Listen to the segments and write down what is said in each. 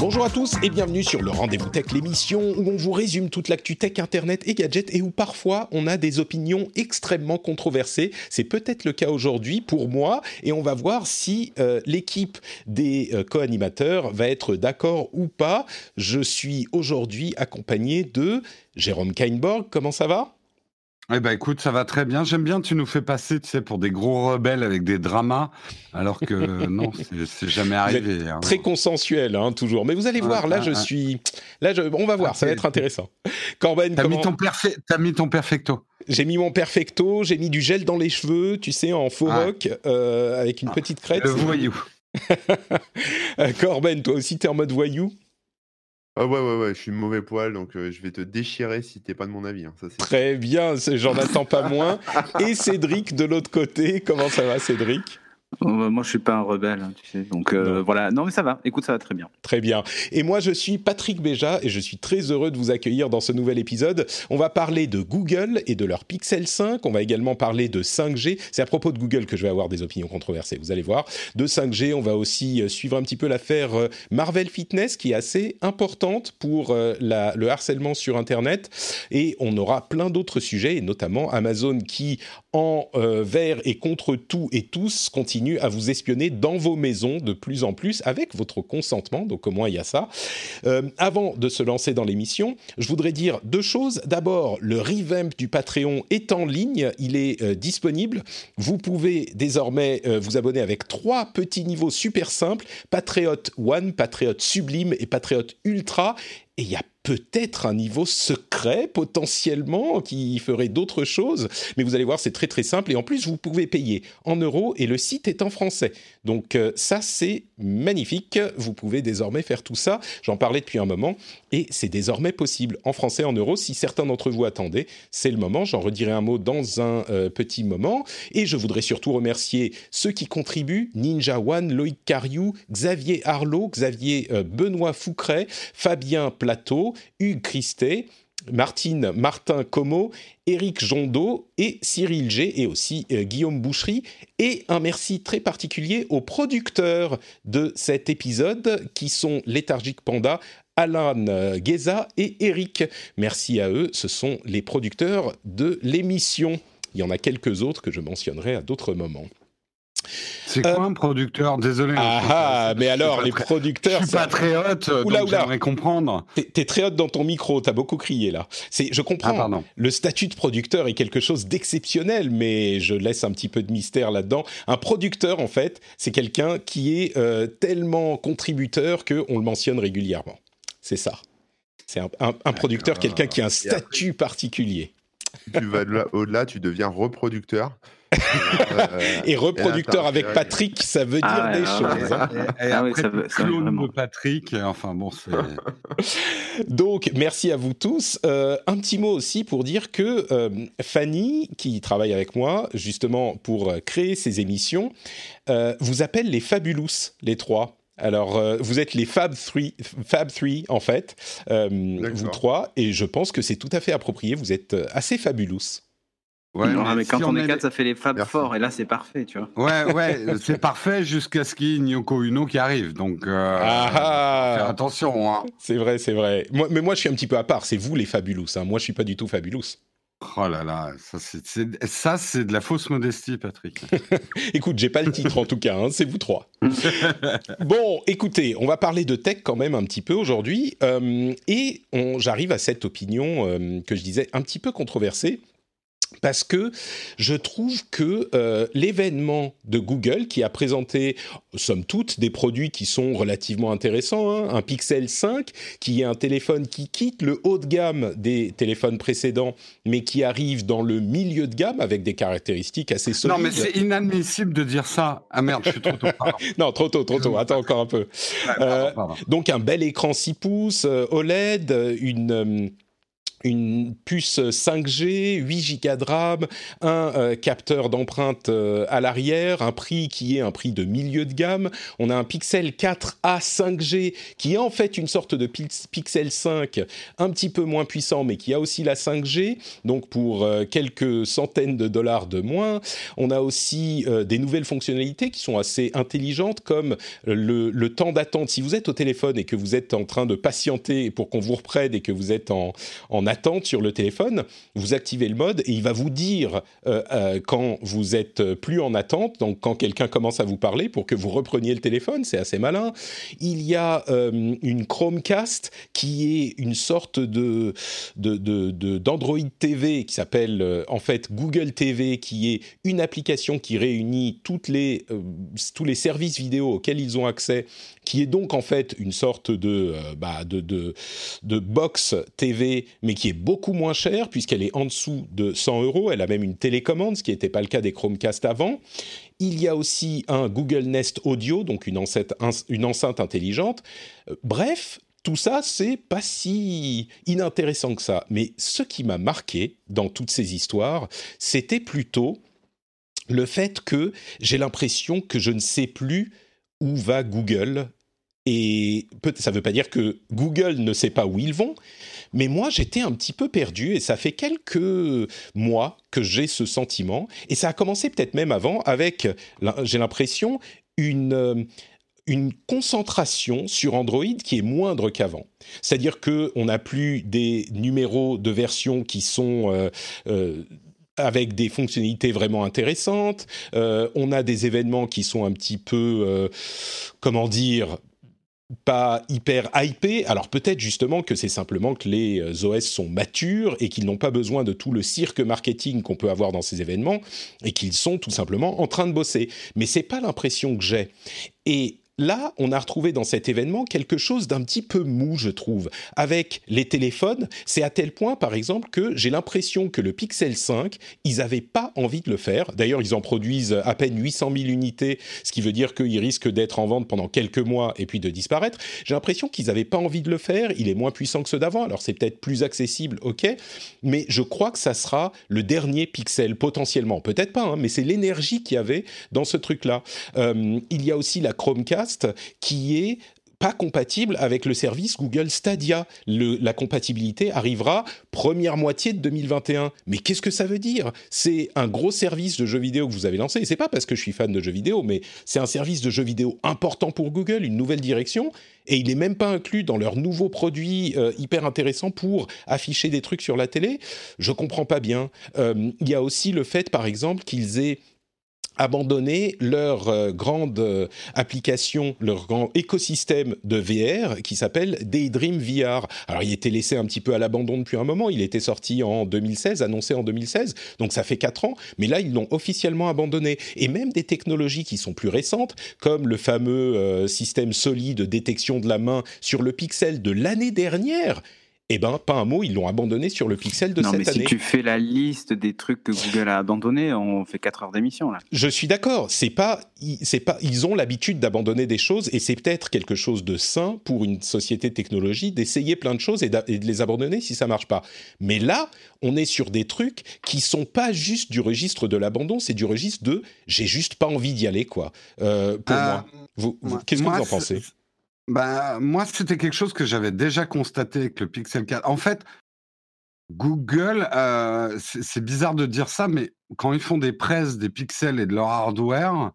Bonjour à tous et bienvenue sur le Rendez-vous Tech, l'émission où on vous résume toute l'actu tech, internet et gadgets et où parfois on a des opinions extrêmement controversées. C'est peut-être le cas aujourd'hui pour moi et on va voir si euh, l'équipe des euh, co-animateurs va être d'accord ou pas. Je suis aujourd'hui accompagné de Jérôme Kainborg. Comment ça va? Eh ben écoute, ça va très bien. J'aime bien, tu nous fais passer, tu sais, pour des gros rebelles avec des dramas, alors que non, c'est jamais arrivé. Hein. Très consensuel, hein, toujours. Mais vous allez voir, là, je suis, là, je... on va voir, ça va être intéressant. Corben, t'as mis ton as mis ton perfecto. J'ai mis mon perfecto, j'ai mis du gel dans les cheveux, tu sais, en faux rock, euh, avec une ah, petite crête. Le voyou. Corben, toi aussi, t'es en mode voyou? Ah ouais, ouais, ouais, je suis mauvais poil, donc euh, je vais te déchirer si t'es pas de mon avis. Hein, ça, Très bien, j'en attends pas moins. Et Cédric de l'autre côté, comment ça va Cédric? Moi, je suis pas un rebelle, hein, tu sais. Donc euh, voilà. Non, mais ça va. Écoute, ça va très bien. Très bien. Et moi, je suis Patrick Béja et je suis très heureux de vous accueillir dans ce nouvel épisode. On va parler de Google et de leur Pixel 5. On va également parler de 5G. C'est à propos de Google que je vais avoir des opinions controversées. Vous allez voir. De 5G, on va aussi euh, suivre un petit peu l'affaire euh, Marvel Fitness, qui est assez importante pour la, le harcèlement sur Internet. Et on aura plein d'autres sujets, et notamment Amazon qui, en vert et contre tout et tous, continue à vous espionner dans vos maisons de plus en plus avec votre consentement. Donc au moins il y a ça. Euh, avant de se lancer dans l'émission, je voudrais dire deux choses. D'abord, le revamp du Patreon est en ligne, il est euh, disponible. Vous pouvez désormais euh, vous abonner avec trois petits niveaux super simples Patriot One, Patriot Sublime et Patriot Ultra. Et il y a peut-être un niveau secret potentiellement qui ferait d'autres choses. Mais vous allez voir, c'est très très simple. Et en plus, vous pouvez payer en euros et le site est en français. Donc euh, ça, c'est magnifique. Vous pouvez désormais faire tout ça. J'en parlais depuis un moment et c'est désormais possible en français, en euros. Si certains d'entre vous attendaient, c'est le moment. J'en redirai un mot dans un euh, petit moment. Et je voudrais surtout remercier ceux qui contribuent Ninja One, Loïc Cariou, Xavier Arlot, Xavier euh, Benoît Foucret, Fabien Plateau, Hugues Christet, Martine Martin Como, Éric Jondot et Cyril G et aussi euh, Guillaume Boucherie. Et un merci très particulier aux producteurs de cet épisode qui sont Léthargique Panda, Alan euh, Geza et Eric. Merci à eux, ce sont les producteurs de l'émission. Il y en a quelques autres que je mentionnerai à d'autres moments. C'est quoi euh, un producteur? Désolé. Hein, ah, ah mais alors, les producteurs. Je suis patriote, oula, donc j'aimerais comprendre. T'es très haute dans ton micro, t'as beaucoup crié là. Je comprends. Ah, le statut de producteur est quelque chose d'exceptionnel, mais je laisse un petit peu de mystère là-dedans. Un producteur, en fait, c'est quelqu'un qui est euh, tellement contributeur qu'on le mentionne régulièrement. C'est ça. C'est un, producteur, quelqu'un qui a un statut particulier. Tu vas au-delà, tu deviens reproducteur. et reproducteur avec Patrick, ça veut dire ah des choses. Hein. Et, ah après, de Patrick, enfin bon, c'est... Donc, merci à vous tous. Euh, un petit mot aussi pour dire que euh, Fanny, qui travaille avec moi, justement, pour créer ces émissions, euh, vous appelle les Fabulous, les trois. Alors, vous êtes les Fab 3, Fab 3 en fait, vous trois, et je pense que c'est tout à fait approprié. Vous êtes assez fabulous. Ouais, mais, quand on, est quatre, ça fait les Fab forts, et là c'est parfait, tu vois. Ouais, ouais, c'est parfait jusqu'à ce qu'il y ait Nyoko Uno qui arrive, donc euh, ah, faire attention. Hein. C'est vrai, c'est vrai. Moi, mais moi je suis un petit peu à part, c'est vous les fabulous, hein. moi je suis pas du tout fabulous. Oh là là, ça c'est de la fausse modestie, Patrick. Écoute, j'ai pas le titre en tout cas, hein, c'est vous trois. bon, écoutez, on va parler de tech quand même un petit peu aujourd'hui, euh, et j'arrive à cette opinion euh, que je disais un petit peu controversée parce que je trouve que euh, l'événement de Google qui a présenté, somme toute, des produits qui sont relativement intéressants, hein, un Pixel 5 qui est un téléphone qui quitte le haut de gamme des téléphones précédents, mais qui arrive dans le milieu de gamme avec des caractéristiques assez solides. Non, mais c'est inadmissible de dire ça. Ah merde, je suis trop tôt. non, trop tôt, trop tôt. Attends encore un peu. Euh, donc un bel écran 6 pouces, euh, OLED, une une puce 5G, 8 Go de RAM, un euh, capteur d'empreinte euh, à l'arrière, un prix qui est un prix de milieu de gamme. On a un Pixel 4a 5G qui est en fait une sorte de Pixel 5 un petit peu moins puissant mais qui a aussi la 5G, donc pour euh, quelques centaines de dollars de moins. On a aussi des nouvelles fonctionnalités qui sont assez intelligentes comme le, temps d'attente. Si vous êtes au téléphone et que vous êtes en train de patienter pour qu'on vous reprenne et que vous êtes en, en attente sur le téléphone, vous activez le mode et il va vous dire euh, euh, quand vous êtes plus en attente, donc quand quelqu'un commence à vous parler pour que vous repreniez le téléphone, c'est assez malin. Il y a euh, une Chromecast qui est une sorte de d'Android TV qui s'appelle en fait Google TV, qui est une application qui réunit toutes les, tous les services vidéo auxquels ils ont accès qui est donc en fait une sorte de, euh, bah, box TV, mais qui est beaucoup moins chère puisqu'elle est en dessous de 100 euros. Elle a même une télécommande, ce qui n'était pas le cas des Chromecast avant. Il y a aussi un Google Nest Audio, donc une enceinte, une enceinte intelligente. Euh, bref, tout ça, c'est pas si inintéressant que ça. Mais ce qui m'a marqué dans toutes ces histoires, c'était plutôt le fait que j'ai l'impression que je ne sais plus où va Google et ça ne veut pas dire que Google ne sait pas où ils vont, mais moi j'étais un petit peu perdu et ça fait quelques mois que j'ai ce sentiment. Et ça a commencé peut-être même avant avec, j'ai l'impression, une, euh, une concentration sur Android qui est moindre qu'avant. C'est-à-dire qu'on n'a plus des numéros de version qui sont... Euh, euh, avec des fonctionnalités vraiment intéressantes. on a des événements qui sont un petit peu, comment dire, pas hyper hypé. Alors peut-être justement que c'est simplement que les euh, OS sont matures et qu'ils n'ont pas besoin de tout le cirque marketing qu'on peut avoir dans ces événements et qu'ils sont tout simplement en train de bosser. Mais c'est pas l'impression que j'ai. Et Là, on a retrouvé dans cet événement quelque chose d'un petit peu mou, je trouve. Avec les téléphones, c'est à tel point, par exemple, que j'ai l'impression que le Pixel 5, ils n'avaient pas envie de le faire. D'ailleurs, ils en produisent à peine 800 000 unités, ce qui veut dire qu'ils risquent d'être en vente pendant quelques mois et puis de disparaître. J'ai l'impression qu'ils n'avaient pas envie de le faire. Il est moins puissant que ceux d'avant. Alors, c'est peut-être plus accessible, ok. Mais je crois que ça sera le dernier Pixel, potentiellement. Peut-être pas, hein, mais c'est l'énergie qu'il y avait dans ce truc-là. Euh, il y a aussi la Chromecast qui est pas compatible avec le service Google Stadia. la compatibilité arrivera première moitié de 2021. Mais qu'est-ce que ça veut dire? C'est un gros service de jeux vidéo que vous avez lancé. Et c'est pas parce que je suis fan de jeux vidéo, mais c'est un service de jeux vidéo important pour Google, une nouvelle direction. Et il n'est même pas inclus dans leurs nouveaux produits euh, hyper intéressants pour afficher des trucs sur la télé. Je comprends pas bien. Euh, il y a aussi le fait, par exemple, qu'ils aient abandonné leur euh, grande euh, application, leur grand écosystème de VR qui s'appelle Daydream VR. Alors il était laissé un petit peu à l'abandon depuis un moment, il était sorti en 2016, annoncé en 2016, donc ça fait 4 ans, mais là ils l'ont officiellement abandonné. Et même des technologies qui sont plus récentes, comme le fameux euh, système solide de détection de la main sur le Pixel de l'année dernière, eh ben, pas un mot, ils l'ont abandonné sur le Pixel de non, cette mais année. Si tu fais la liste des trucs que Google a abandonnés, on fait 4 heures d'émission là. Je suis d'accord. C'est pas, c'est pas, ils ont l'habitude d'abandonner des choses et c'est peut-être quelque chose de sain pour une société de technologie d'essayer plein de choses et, de les abandonner si ça marche pas. Mais là, on est sur des trucs qui sont pas juste du registre de l'abandon, c'est du registre de j'ai juste pas envie d'y aller quoi. Euh, pour euh, moi, qu'est-ce que vous en pensez? Bah, moi, c'était quelque chose que j'avais déjà constaté avec le Pixel 4. En fait, Google, euh, c'est bizarre de dire ça, mais quand ils font des presses des pixels et de leur hardware,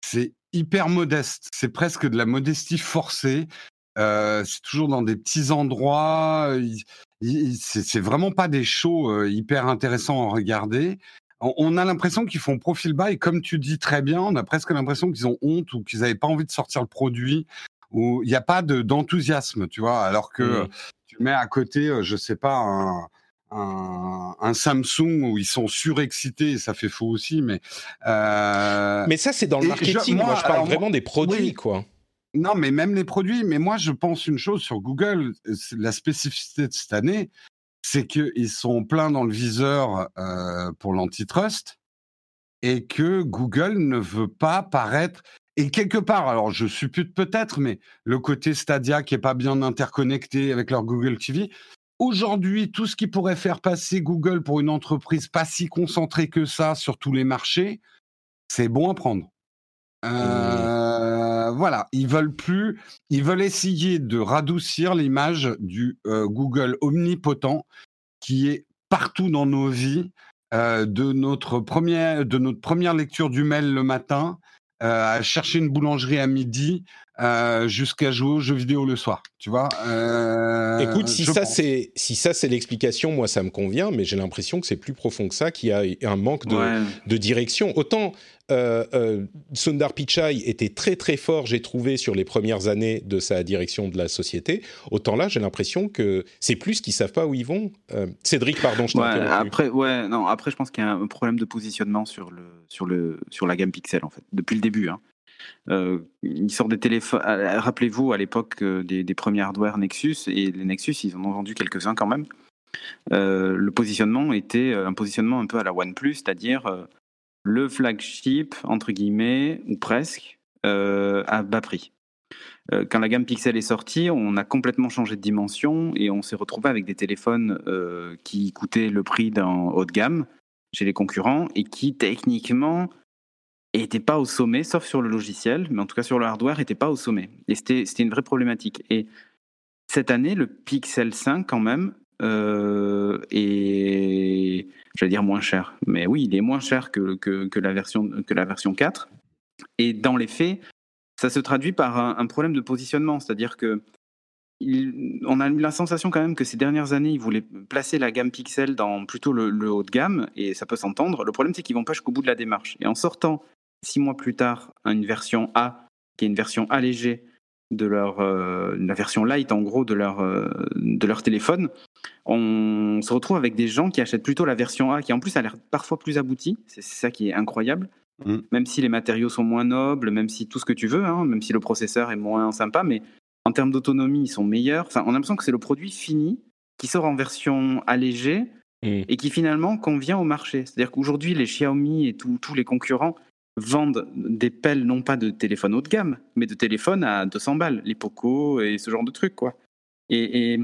c'est hyper modeste. C'est presque de la modestie forcée. Euh, c'est toujours dans des petits endroits. C'est vraiment pas des shows euh, hyper intéressants à regarder. On a l'impression qu'ils font profil bas et comme tu dis très bien, on a presque l'impression qu'ils ont honte ou qu'ils n'avaient pas envie de sortir le produit où il n'y a pas d'enthousiasme, tu vois, alors que mmh. tu mets à côté, je sais pas, un, un Samsung où ils sont surexcités, et ça fait faux aussi, mais. euh, Mais ça, c'est dans le Et marketing. je- moi, moi, je parle alors, vraiment des produits, oui. quoi. Non, mais même les produits. Mais moi, je pense une chose sur Google. La spécificité de cette année, c'est qu'ils sont pleins dans le viseur euh, pour l'antitrust et que Google ne veut pas paraître. Et quelque part, alors je suppute peut-être, mais le côté Stadia qui est pas bien interconnecté avec leur Google TV. Aujourd'hui, tout ce qui pourrait faire passer Google pour une entreprise pas si concentrée que ça sur tous les marchés, c'est bon à prendre. Euh, Voilà, ils veulent plus, ils veulent essayer de radoucir l'image du euh, Google omnipotent qui est partout dans nos vies, euh, de notre première, de notre première lecture du mail le matin, euh, à chercher une boulangerie à midi, euh, jusqu'à jouer aux jeux vidéo le soir. Tu vois euh, Écoute, si ça c'est si ça c'est l'explication, moi ça me convient, mais j'ai l'impression que c'est plus profond que ça, qu'il y a un manque de, Ouais. de direction. Autant Sundar Pichai était très très fort, j'ai trouvé sur les premières années de sa direction de la société. Autant là, j'ai l'impression que c'est plus qu'ils savent pas où ils vont. Cédric, pardon, je t'ai Ouais, après, ouais, non, après, je pense qu'il y a un problème de positionnement sur, le, sur, le, sur la gamme Pixel, en fait, depuis le début. Hein. Euh, des téléphones. euh, Rappelez-vous, à l'époque euh, des, premiers hardware Nexus, et les Nexus, ils en ont vendu quelques-uns quand même. Euh, le positionnement était un positionnement un peu à la OnePlus, c'est-à-dire le flagship, entre guillemets, ou presque, à bas prix. Quand la gamme Pixel est sortie, on a complètement changé de dimension et on s'est retrouvé avec des téléphones qui coûtaient le prix d'un haut de gamme chez les concurrents et qui techniquement n'étaient pas au sommet, sauf sur le logiciel, mais en tout cas sur le hardware, n'étaient pas au sommet. Et c'était une vraie problématique. Et cette année, le Pixel 5 quand même euh, est, j'allais dire moins cher, mais oui, il est moins cher que, que, que la, version, que la version 4. Et dans les faits, ça se traduit par un, un problème de positionnement, c'est-à-dire que il- on a eu la sensation quand même que ces dernières années, ils voulaient placer la gamme Pixel dans plutôt le, le haut de gamme, et ça peut s'entendre. Le problème, c'est qu'ils vont pas jusqu'au bout de la démarche. Et en sortant six mois plus tard une version A, qui est une version allégée de leur euh, la version light en gros de leur euh, de leur téléphone, on se retrouve avec des gens qui achètent plutôt la version A, qui en plus a l'air parfois plus aboutie. C'est c'est ça qui est incroyable. Mm. Même si les matériaux sont moins nobles, même si tout ce que tu veux, hein, même si le processeur est moins sympa, mais en termes d'autonomie, ils sont meilleurs. Enfin, on a l'impression que c'est le produit fini qui sort en version allégée et qui finalement convient au marché. C'est-à-dire qu'aujourd'hui, les Xiaomi et tous tous les concurrents vendent des pelles non pas de téléphones haut de gamme, mais de téléphones à 200 balles, les Poco et ce genre de trucs, quoi. Et, et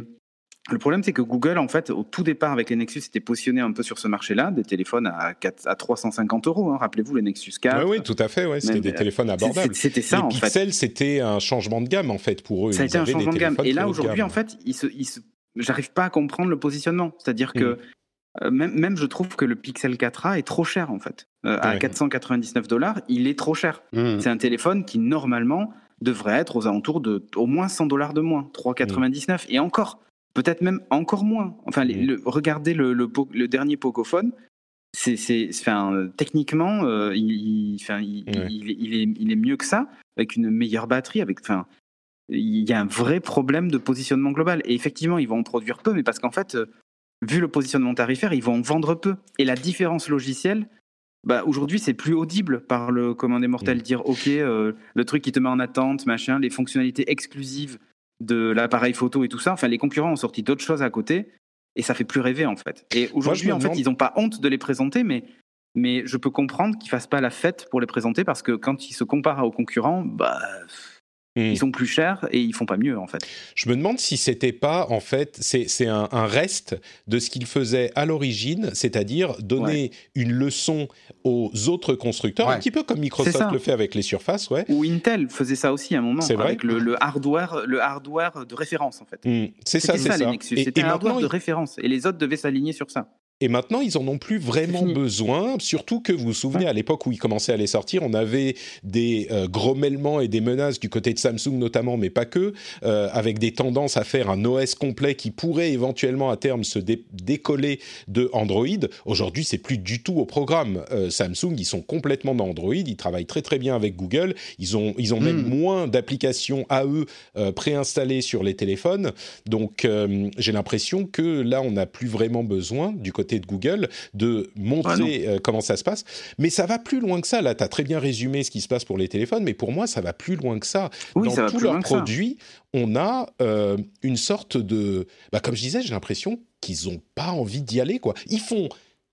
le problème, c'est que Google, en fait, au tout départ avec les Nexus, était positionné un peu sur ce marché-là, des téléphones à, 4 à 350 euros. hein. Rappelez-vous les Nexus 4. Oui, oui, tout à fait. Ouais, c'était des euh, téléphones abordables. C'était ça, les en fait. Pixel, c'était un changement de gamme en fait pour eux. Ça a été un changement de gamme. Et là, aujourd'hui, en fait, se, se- j'arrive pas à comprendre le positionnement. C'est-à-dire que Mm. euh, même, même je trouve que le Pixel 4a est trop cher, en fait. Euh, À Ouais. 499 dollars, il est trop cher. Mm. C'est un téléphone qui, normalement, devrait être aux alentours de au moins 100 dollars de moins, 3,99. Et encore, peut-être même encore moins. Enfin, les- Mm. le- regardez le, le, po- le dernier Pocophone. C'est, enfin, techniquement, euh, il, il- enfin, il, Ouais. il est, il, mieux que ça, avec une meilleure batterie, avec, enfin, il y a un vrai problème de positionnement global. Et effectivement, ils vont en produire peu, mais parce qu'en fait, euh, vu le positionnement tarifaire, ils vont en vendre peu. Et la différence logicielle, bah, aujourd'hui, c'est plus audible par le commun des mortels. Dire, OK, euh, le truc qui te met en attente, machin, les fonctionnalités exclusives de l'appareil photo et tout ça. Enfin, les concurrents ont sorti d'autres choses à côté et ça fait plus rêver, en fait. Et aujourd'hui, en fait, demande- ils n'ont pas honte de les présenter, mais. Mais je peux comprendre qu'ils fassent pas la fête pour les présenter parce que quand ils se comparent aux concurrents, bah, Mm. ils sont plus chers et ils font pas mieux en fait. Je me demande si c'était pas, en fait, c'est un, un reste de ce qu'ils faisaient à l'origine, c'est-à-dire donner une leçon aux autres constructeurs, un petit peu comme Microsoft le fait avec les surfaces, ouais. Ou Intel faisait ça aussi à un moment C'est vrai avec le, le hardware, le hardware de référence en fait. Mm. C'est ça, c'est ça, ça. les Nexus. Et- un hardware de référence et les autres devaient s'aligner sur ça. Et maintenant, ils en ont plus vraiment besoin, surtout que vous vous souvenez, à l'époque où ils commençaient à les sortir, on avait des euh, grommellements et des menaces du côté de Samsung notamment, mais pas que, euh, avec des tendances à faire un OS complet qui pourrait éventuellement à terme se dé- décoller de Android. Aujourd'hui, c'est plus du tout au programme. Euh, Samsung, ils sont complètement dans Android, ils travaillent très très bien avec Google, ils ont, ils ont même Mm. moins d'applications à eux préinstallées sur les téléphones. Donc, j'ai l'impression que là, on n'a plus vraiment besoin, du côté de Google, de montrer euh, comment ça se passe. Mais ça va plus loin que ça. Là, tu as très bien résumé ce qui se passe pour les téléphones, mais pour moi, ça va plus loin que ça. Oui, Dans ça tous leurs produits, on a euh, une sorte de... Bah, comme je disais, j'ai l'impression qu'ils n'ont pas envie d'y aller. quoi. Ils font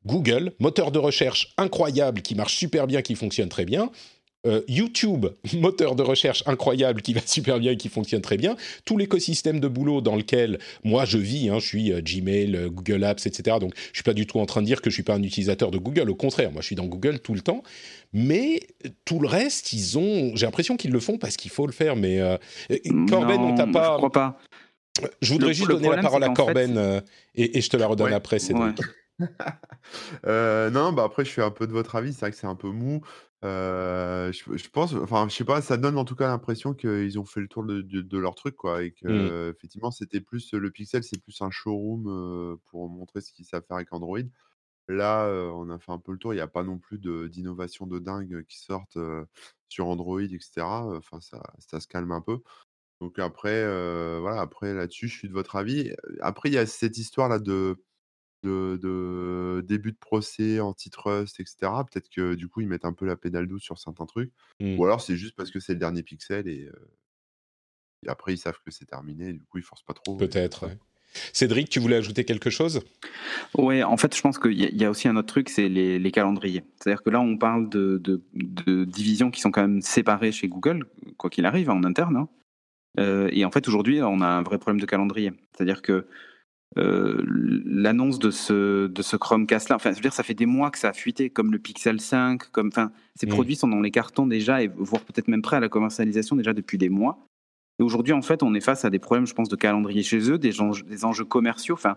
Google, moteur de recherche incroyable, qui marche super bien, qui fonctionne très bien. Euh, YouTube, moteur de recherche incroyable qui va super bien et qui fonctionne très bien. Tout l'écosystème de boulot dans lequel moi je vis, hein, je suis euh, Gmail, euh, Google Apps, etc. Donc je suis pas du tout en train de dire que je suis pas un utilisateur de Google. Au contraire, moi je suis dans Google tout le temps. Mais tout le reste, ils ont. J'ai l'impression qu'ils le font parce qu'il faut le faire. Mais Corben, Non, on t'a pas. Je crois pas. Je voudrais Le- juste le donner la parole c'est à Corben fait- et, et je te la redonne Ouais. après, Cédric. Ouais. Euh, non, bah après, je suis un peu de votre avis. C'est vrai que c'est un peu mou. Euh, je, je pense, enfin, je sais pas, ça donne en tout cas l'impression qu'ils ont fait le tour de, de- de leur truc, quoi. Et que, Mm. euh, effectivement, c'était plus le Pixel, c'est plus un showroom euh, pour montrer ce qu'ils savent faire avec Android. Là, euh, on a fait un peu le tour. Il n'y a pas non plus de- d'innovation de, dingue qui sortent euh, sur Android, etc. Enfin, ça, ça se calme un peu. Donc après, euh, voilà, après là-dessus, je suis de votre avis. Après, il y a cette histoire-là de, de, de début de procès, antitrust, etc. Peut-être que du coup, ils mettent un peu la pédale douce sur certains trucs. Mm. Ou alors, c'est juste parce que c'est le dernier pixel et, euh, et après, ils savent que c'est terminé. Et du coup, ils forcent pas trop. Peut-être. ouais. Cédric, tu voulais ajouter quelque chose? Ouais, en fait, je pense qu'il y, y a aussi un autre truc, c'est les, les calendriers. C'est-à-dire que là, on parle de, de- de divisions qui sont quand même séparées chez Google, quoi qu'il arrive, en interne. hein. Euh, et en fait, aujourd'hui, on a un vrai problème de calendrier. C'est-à-dire que euh, l'annonce de ce, de ce Chromecast-là, enfin, je veux dire, ça fait des mois que ça a fuité, comme le Pixel 5, comme, enfin, ces Mm. produits sont dans les cartons déjà, et voire peut-être même prêts à la commercialisation déjà depuis des mois. Et aujourd'hui, en fait, on est face à des problèmes, je pense, de calendrier chez eux, des enjeux, des enjeux commerciaux. Enfin,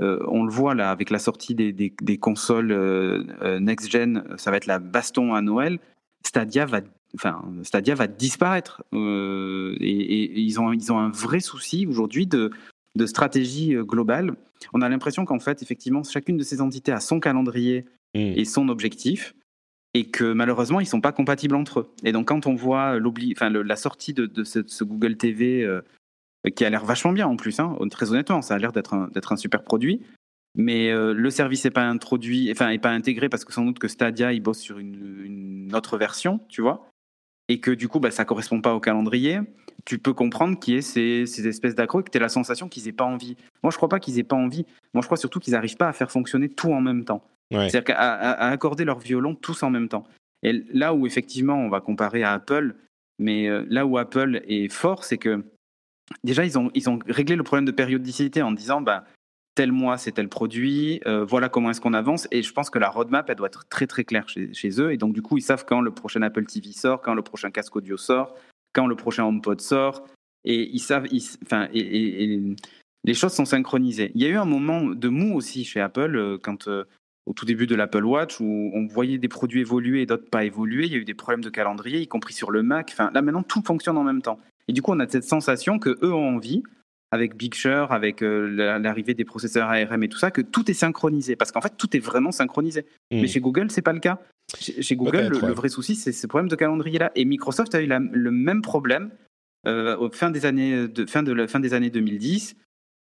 euh, on le voit là avec la sortie des, des- des consoles euh, next-gen, ça va être la baston à Noël. Stadia va, enfin, Stadia va disparaître. Euh, et, et- et ils, ont, ils ont un vrai souci aujourd'hui de, de stratégie euh, globale. On a l'impression qu'en fait, effectivement, chacune de ces entités a son calendrier Mm. et son objectif, et que malheureusement, ils sont pas compatibles entre eux. Et donc, quand on voit le- la sortie de, de ce, ce Google TV, euh, qui a l'air vachement bien en plus, hein, très honnêtement, ça a l'air d'être un, super produit, mais euh, le service n'est pas introduit, enfin, est pas intégré parce que sans doute que Stadia, il bosse sur une, une autre version, tu vois, et que du coup, bah, ça correspond pas au calendrier. Tu peux comprendre qu'il y ait ces, ces espèces d'accros et que tu as la sensation qu'ils aient pas envie. Moi, je crois pas qu'ils aient pas envie. Moi, je crois surtout qu'ils n'arrivent pas à faire fonctionner tout en même temps. Ouais. C'est-à-dire qu'à à- à accorder leur violon tous en même temps. Et là où effectivement on va comparer à Apple, mais euh, là où Apple est fort, c'est que déjà ils ont, ils ont réglé le problème de périodicité en disant bah, tel mois c'est tel produit, euh, voilà comment est-ce qu'on avance. Et je pense que la roadmap elle doit être très très claire chez, chez eux. Et donc du coup ils savent quand le prochain Apple TV sort, quand le prochain casque audio sort, quand le prochain HomePod sort. Et ils savent, ils- enfin, les choses sont synchronisées. Il y a eu un moment de mou aussi chez Apple euh, quand euh, au tout début de l'Apple Watch où on voyait des produits évoluer et d'autres pas évoluer. Il y a eu des problèmes de calendrier, y compris sur le Mac. Enfin, là maintenant, tout fonctionne en même temps. Et du coup, on a cette sensation que eux ont envie, avec Big Sur, avec euh, la- l'arrivée des processeurs ARM et tout ça, que tout est synchronisé. Parce qu'en fait, tout est vraiment synchronisé. Mais chez Google, c'est pas le cas. Chez, chez Google, le, le ouais. vrai souci, c'est ce problème de calendrier-là. Et Microsoft a eu la- le même problème euh, au fin des années de, fin de la fin des années 2010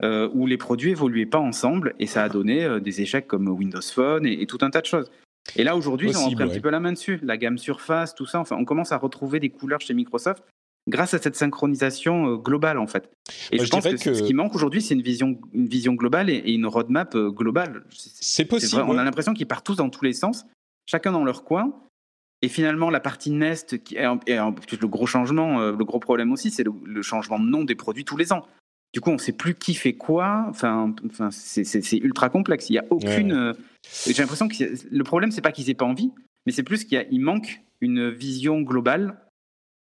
euh, où les produits évoluaient pas ensemble et ça a donné euh, des échecs comme Windows Phone et, et tout un tas de choses. Et là aujourd'hui, ont Possible, repris un ouais. petit peu la main dessus, la gamme Surface, tout ça. Enfin, on commence à retrouver des couleurs chez Microsoft grâce à cette synchronisation euh, globale en fait. Et Moi, je je pense que, que- ce qui manque aujourd'hui, c'est une vision, une vision globale et, une roadmap euh, globale. C'est- possible. on a l'impression qu'ils partent tous dans tous les sens, chacun dans leur coin. Et finalement, la partie Nest, qui est, un- est un- le gros changement, euh, le gros problème aussi, c'est le, le changement de nom des produits tous les ans. Du coup, on ne sait plus qui fait quoi. Enfin, enfin c'est- ultra complexe. Il n'y a aucune. Ouais. J'ai l'impression que le problème, c'est pas qu'ils aient pas envie, mais c'est plus qu'il manque une vision globale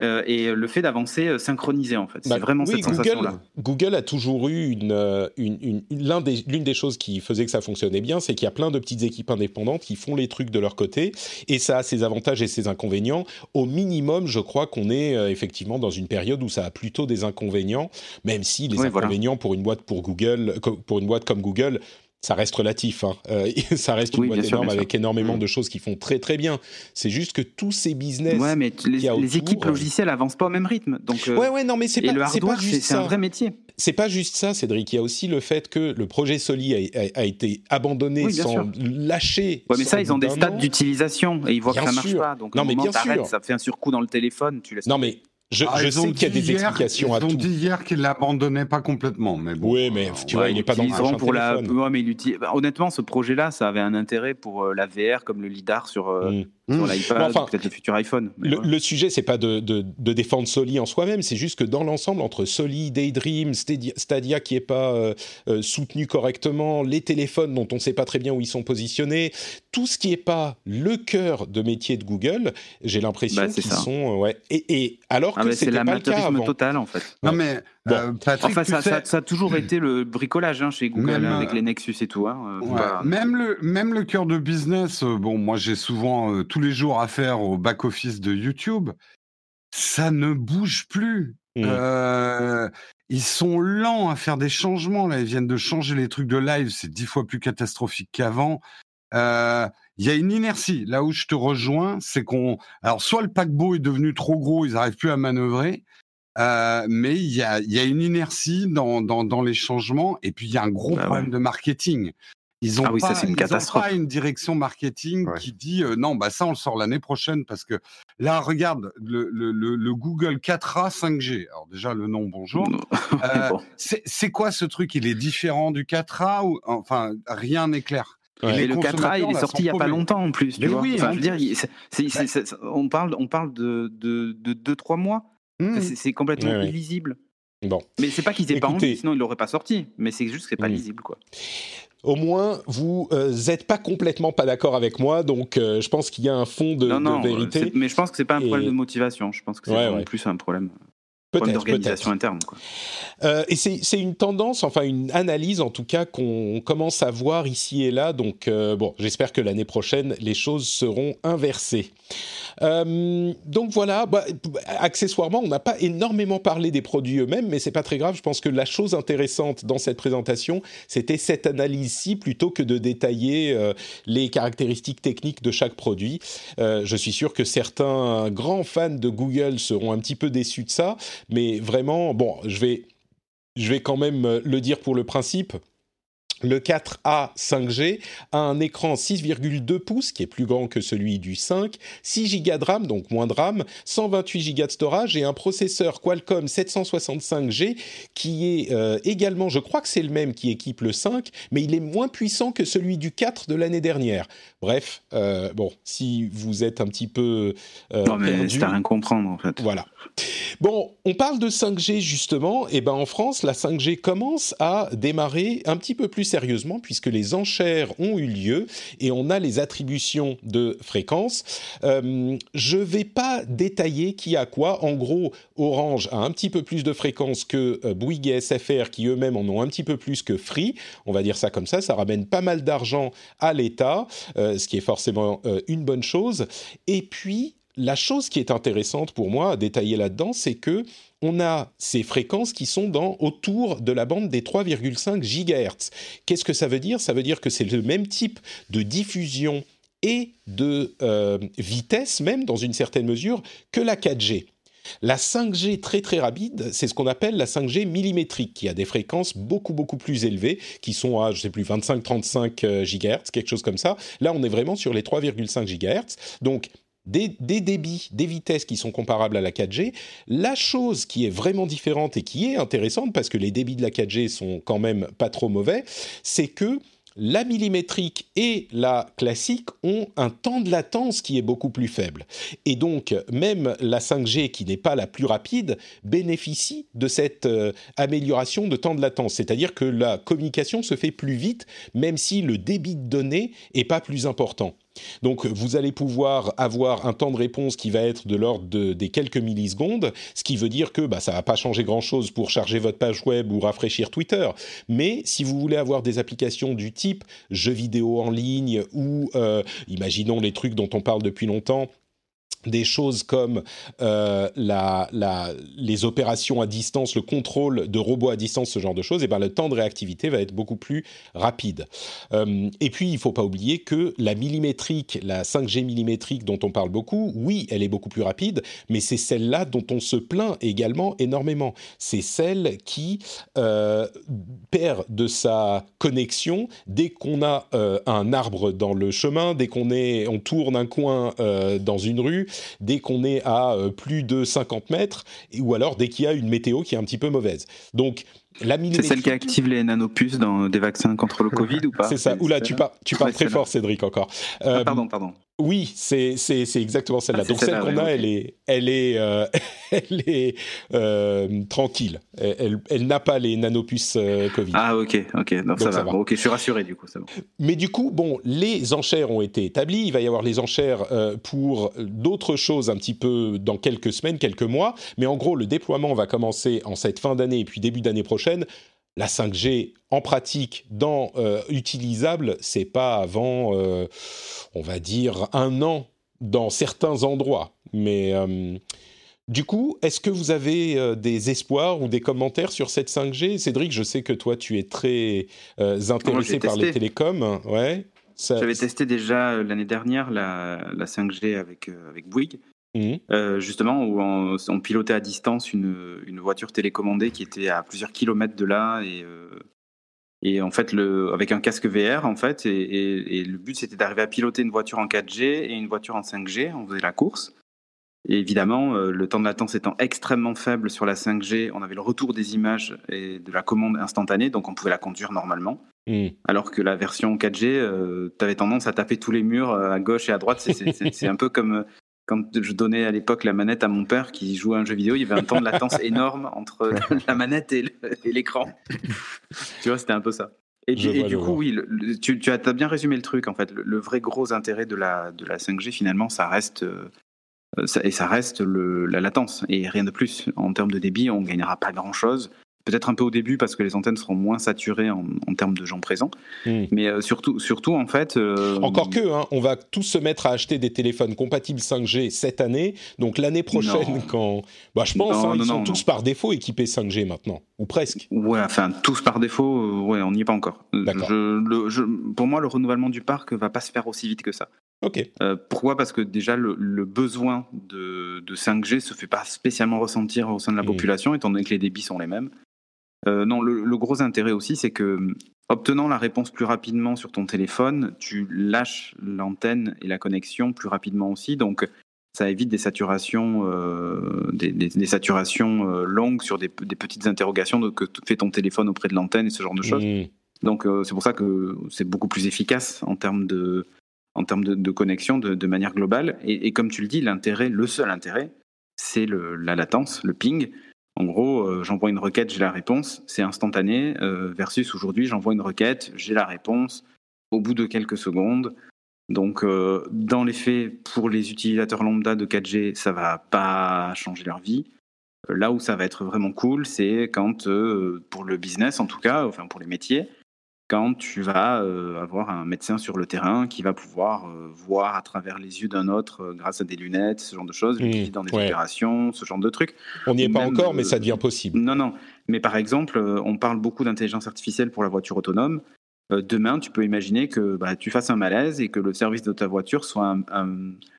euh, et le fait d'avancer euh, synchronisé en fait. Bah, c'est vraiment oui, cette sensation-là. Google a toujours eu une, euh, une, une- l'un des, l'une des choses qui faisait que ça fonctionnait bien, c'est qu'il y a plein de petites équipes indépendantes qui font les trucs de leur côté, et ça a ses avantages et ses inconvénients. Au minimum, je crois qu'on est euh, effectivement dans une période où ça a plutôt des inconvénients, même si les Oui, voilà. inconvénients pour une boîte pour Google, pour une boîte comme Google. Ça reste relatif, hein. Euh, ça reste une Oui, boîte sûr, énorme avec énormément Mm. de choses qui font très très bien. C'est juste que tous ces business, Ouais, mais les, autour, équipes euh, logicielles avancent pas au même rythme. Donc, euh, ouais ouais non mais c'est pas, le hardware, c'est un vrai métier. c'est pas juste ça, Cédric. Il y a aussi le fait que le projet Soli a, a- a été abandonné Oui, sans sûr. lâcher. Ouais, mais ça, ils ont des stades d'utilisation et ils voient Bien que ça marche sûr. pas. Donc, Non, mais moment bien sûr. ça fait un surcoût dans le téléphone. Tu laisses Non, mais je, Ah, je ils ont sais qu'il y a dit des hier- explications à Ils ont tout. dit hier qu'ils l'abandonnaient pas complètement, mais bon. Oui, mais tu vois, il ils est pas dans le pour la. Ouais, mais il utilise- bah, honnêtement, ce projet-là, ça avait un intérêt pour euh, la VR, comme le lidar sur, euh, Mm. Sur Mm. l'iPad, Bon, enfin, peut-être le futur iPhone. Mais Le, voilà. le sujet, c'est pas de, de, de défendre Soli en soi-même, c'est juste que dans l'ensemble, entre Soli, Daydream, Stadia, Stadia qui est pas euh, euh, soutenu correctement, les téléphones dont on sait pas très bien où ils sont positionnés, tout ce qui est pas le cœur de métier de Google, j'ai l'impression Bah, c'est qu'ils ça. sont euh, ouais. Et, et alors Ah, que c'était pas le cas avant. total, en fait. Non, Ouais. mais Bon. euh, Patrick, Enfin, ça, sais, ça- ça a toujours été le bricolage hein, chez Google, Même, hein, avec euh, les Nexus et tout. hein, Ouais, pas- Même le même le cœur de business. euh, bon, moi j'ai souvent euh, tous les jours affaire au back office de YouTube. Ça ne bouge plus. Mm. Euh, ils sont lents à faire des changements. Là, ils viennent de changer les trucs de live. C'est dix fois plus catastrophique qu'avant. Euh, Il y a une inertie. Là où je te rejoins, c'est qu'on. Alors, soit le paquebot est devenu trop gros, ils n'arrivent plus à manœuvrer. Euh, mais il y a, il y a une inertie dans, dans, dans les changements. Et puis, il y a un gros Bah problème ouais. de marketing. Ils ont Ah oui, ça, pas, c'est une ils ont catastrophe. pas une direction marketing Ouais. qui dit euh, non, bah ça on le sort l'année prochaine parce que là regarde le, le, le, le Google 4A 5G. Alors déjà le nom bonjour. Euh, Bon. c'est c'est quoi ce truc? Il est différent du 4A ou enfin rien n'est clair. Ouais. Et le 4A, consommateurs, il est sorti il n'y a pas longtemps en plus. Tu vois. oui, Enfin, je veux dire, on parle, on parle de 2-3 de, de, deux, trois mois. Hmm. C'est- C'est complètement Ouais, ouais. illisible. Bon. Mais c'est pas qu'ils aient pas Écoutez. envie, sinon ils l'auraient pas sorti. Mais c'est juste que c'est pas Mm. lisible, quoi. Au moins, vous n'êtes pas complètement pas d'accord avec moi, donc euh, je pense qu'il y a un fond de, non, non. euh, vérité. Mais je pense que c'est pas un Et- problème de motivation. Je pense que c'est Ouais, vraiment ouais. plus un problème, problème d'organisation interne. Quoi. Euh, et c'est une tendance, enfin une analyse en tout cas qu'on commence à voir ici et là. Donc euh, bon, j'espère que l'année prochaine les choses seront inversées. Euh, donc voilà. Bah, accessoirement, on n'a pas énormément parlé des produits eux-mêmes, mais c'est pas très grave. Je pense que la chose intéressante dans cette présentation, c'était cette analyse-ci plutôt que de détailler les caractéristiques techniques de chaque produit. Je suis sûr que certains grands fans de Google seront un petit peu déçus de ça, mais vraiment, bon, je vais je vais quand même euh, le dire pour le principe. Le 4A 5G a un écran 6,2 pouces qui est plus grand que celui du 5, 6 Go de RAM, donc moins de RAM, 128 Go de storage et un processeur Qualcomm 765G qui est euh, également, je crois que c'est le même qui équipe le 5, mais il est moins puissant que celui du 4 de l'année dernière. Bref, euh, bon, si vous êtes un petit peu euh, non, mais perdu, à rien comprendre, en fait. voilà. Bon, on parle de 5G justement, et ben en France, la 5G commence à démarrer un petit peu plus sérieusement puisque les enchères ont eu lieu et on a les attributions de fréquences. Euh, je vais pas détailler qui a quoi. En gros, Orange a un petit peu plus de fréquences que euh, Bouygues et SFR qui eux-mêmes en ont un petit peu plus que Free. On va dire ça comme ça. Ça ramène pas mal d'argent à l'État, euh, ce qui est forcément une bonne chose. Et puis la chose qui est intéressante pour moi à détailler là-dedans, c'est que on a ces fréquences qui sont dans autour de la bande des 3,5 GHz. Qu'est-ce que ça veut dire? Ça veut dire que c'est le même type de diffusion et de euh, vitesse même dans une certaine mesure que la 4G. La 5G très très rapide, c'est ce qu'on appelle la 5G millimétrique, qui a des fréquences beaucoup beaucoup plus élevées, qui sont à, je sais plus, 25-35 GHz, quelque chose comme ça. Là, on est vraiment sur les 3,5 GHz. Donc, des, débits, des vitesses qui sont comparables à la 4G. La chose qui est vraiment différente et qui est intéressante, parce que les débits de la 4G sont quand même pas trop mauvais, c'est que la millimétrique et la classique ont un temps de latence qui est beaucoup plus faible. Et donc, même la 5G, qui n'est pas la plus rapide, bénéficie de cette euh, amélioration de temps de latence. C'est-à-dire que la communication se fait plus vite, même si le débit de données est pas plus important. Donc vous allez pouvoir avoir un temps de réponse qui va être de l'ordre des quelques millisecondes, ce qui veut dire que bah, ça va pas changer grand-chose pour charger votre page web ou rafraîchir Twitter. Mais si vous voulez avoir des applications du type jeux vidéo en ligne ou euh, imaginons les trucs dont on parle depuis longtemps, des choses comme euh, les opérations à distance, le contrôle de robots à distance, ce genre de choses, et eh ben le temps de réactivité va être beaucoup plus rapide. Euh, et puis, il ne faut pas oublier que la millimétrique, la 5G millimétrique dont on parle beaucoup, oui, elle est beaucoup plus rapide, mais c'est celle-là dont on se plaint également énormément. C'est celle qui euh, perd de sa connexion dès qu'on a un arbre dans le chemin, dès qu'on on tourne un coin dans une rue, dès qu'on est à euh, plus de 50 mètres, ou alors dès qu'il y a une météo qui est un petit peu mauvaise. Donc, c'est celle qui active les nanopuces dans des vaccins contre le Covid ou pas C'est ça. Oula, tu parles très fort, Cédric, encore. Ah, pardon, pardon. Oui, c'est exactement celle-là. Ah, Donc celle qu'on a, elle est, elle est, euh, elle est euh, tranquille. Elle, elle, n'a pas les nanopuces euh, Covid. Ah ok, ok, Donc, ça, va. ok, je suis rassuré du coup. Bon. Mais du coup, bon, les enchères ont été établies. Il va y avoir les enchères pour d'autres choses un petit peu dans quelques semaines, quelques mois. Mais en gros, le déploiement va commencer en cette fin d'année et puis début d'année prochaine la 5G en pratique, dans euh, utilisable, c'est pas avant, euh, on va dire, un an dans certains endroits. Mais euh, du coup, est-ce que vous avez des espoirs ou des commentaires sur cette 5G Cédric, je sais que toi, tu es très intéressé par les télécoms. Ouais. J'avais testé déjà l'année dernière la, 5G avec, avec Bouygues. Mmh. Euh, justement, où on, pilotait à distance une, une, voiture télécommandée qui était à plusieurs kilomètres de là et, euh, et en fait, le, avec un casque VR, en fait, et, et, le but c'était d'arriver à piloter une voiture en 4G et une voiture en 5G. On faisait la course. Et évidemment, euh, le temps de latence étant extrêmement faible sur la 5G, on avait le retour des images et de la commande instantanée, donc on pouvait la conduire normalement. Mmh. Alors que la version 4G, tu avais tendance à taper tous les murs à gauche et à droite. C'est un peu comme quand je donnais à l'époque la manette à mon père qui jouait à un jeu vidéo, il y avait un temps de latence énorme entre la manette et l'écran. tu vois, c'était un peu ça. Et, du coup, oui, tu, as, bien résumé le truc. En fait, le, vrai gros intérêt de la, de la 5G, finalement, ça reste, euh, et ça reste la latence et rien de plus. En termes de débit, on gagnera pas grand-chose peut-être un peu au début parce que les antennes seront moins saturées en, termes de gens présents. Hmm. Mais euh, surtout, surtout, en fait. Euh, Encore que, hein, on va tous se mettre à acheter des téléphones compatibles 5G cette année. Donc l'année prochaine, quand. Bah, je pense, hein, ils sont tous par défaut équipés 5G maintenant, ou presque. Ouais, enfin, tous par défaut, euh, ouais, on n'y est pas encore. pour moi, le renouvellement du parc va pas se faire aussi vite que ça. Ok. pourquoi? Parce que déjà, le, besoin de, de, 5G se fait pas spécialement ressentir au sein de la hmm. population, étant donné que les débits sont les mêmes. Euh, non, le, gros intérêt aussi, c'est que obtenant la réponse plus rapidement sur ton téléphone, tu lâches l'antenne et la connexion plus rapidement aussi. Donc, ça évite des saturations, euh, des, saturations euh, longues sur des, petites interrogations de que fait ton téléphone auprès de l'antenne et ce genre de choses. Mmh. Donc, c'est pour ça que c'est beaucoup plus efficace en termes de, en termes de, connexion de, manière globale. Et, et, comme tu le dis, l'intérêt, le seul intérêt, c'est la latence, le ping. En gros, euh, j'envoie une requête, j'ai la réponse, c'est instantané, euh, versus aujourd'hui, j'envoie une requête, j'ai la réponse au bout de quelques secondes. Donc, euh, dans les faits, pour les utilisateurs lambda de 4G, ça va pas changer leur vie. Là où ça va être vraiment cool, c'est quand, pour le business en tout cas, enfin pour les métiers, quand tu vas euh, avoir un médecin sur le terrain qui va pouvoir euh, voir à travers les yeux d'un autre euh, grâce à des lunettes, ce genre de choses, mmh, dans des opérations, ce genre de trucs. On n'y est pas encore, mais ça devient possible. Non, non. Mais par exemple, on parle beaucoup d'intelligence artificielle pour la voiture autonome. demain, tu peux imaginer que bah, tu fasses un malaise et que le service de ta voiture soit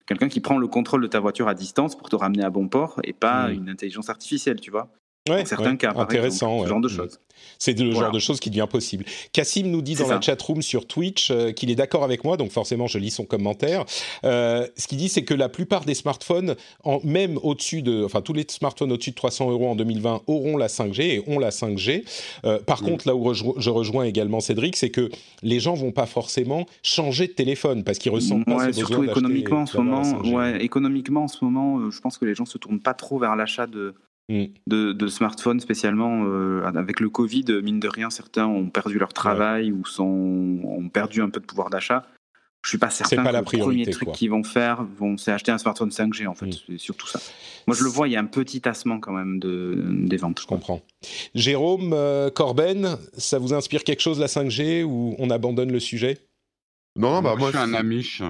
quelqu'un qui prend le contrôle de ta voiture à distance pour te ramener à bon port et pas mmh. une intelligence artificielle, tu vois. Ouais, certains cas, intéressant, ce genre de choses. C'est le genre de choses qui devient possible. Cassim nous dit dans la chat room sur Twitch euh, qu'il est d'accord avec moi, donc forcément je lis son commentaire. Euh, ce qu'il dit, c'est que la plupart des smartphones, en, même au-dessus de, enfin tous les smartphones au-dessus de 300 euros en 2020 auront la 5G et ont la 5G. Euh, par mm. contre, là où je, rejoins également Cédric, c'est que les gens vont pas forcément changer de téléphone parce qu'ils ressentent pas ce surtout économiquement en ce moment. Ouais, économiquement en ce moment, je pense que les gens se tournent pas trop vers l'achat de Mm. de, smartphones spécialement. Euh, avec le Covid, mine de rien, certains ont perdu leur travail ou sont, ont perdu un peu de pouvoir d'achat. je suis pas certain pas que la le premier priorité, truc qu'ils vont faire, vont, c'est acheter un smartphone 5G en fait. Mm. C'est surtout ça. Moi, je le vois, il y a un petit tassement quand même de, des ventes. Je comprends. Jérôme, euh, Corben, ça vous inspire quelque chose la 5G ou on abandonne le sujet? Non, non, bah moi, moi, je suis un Amish.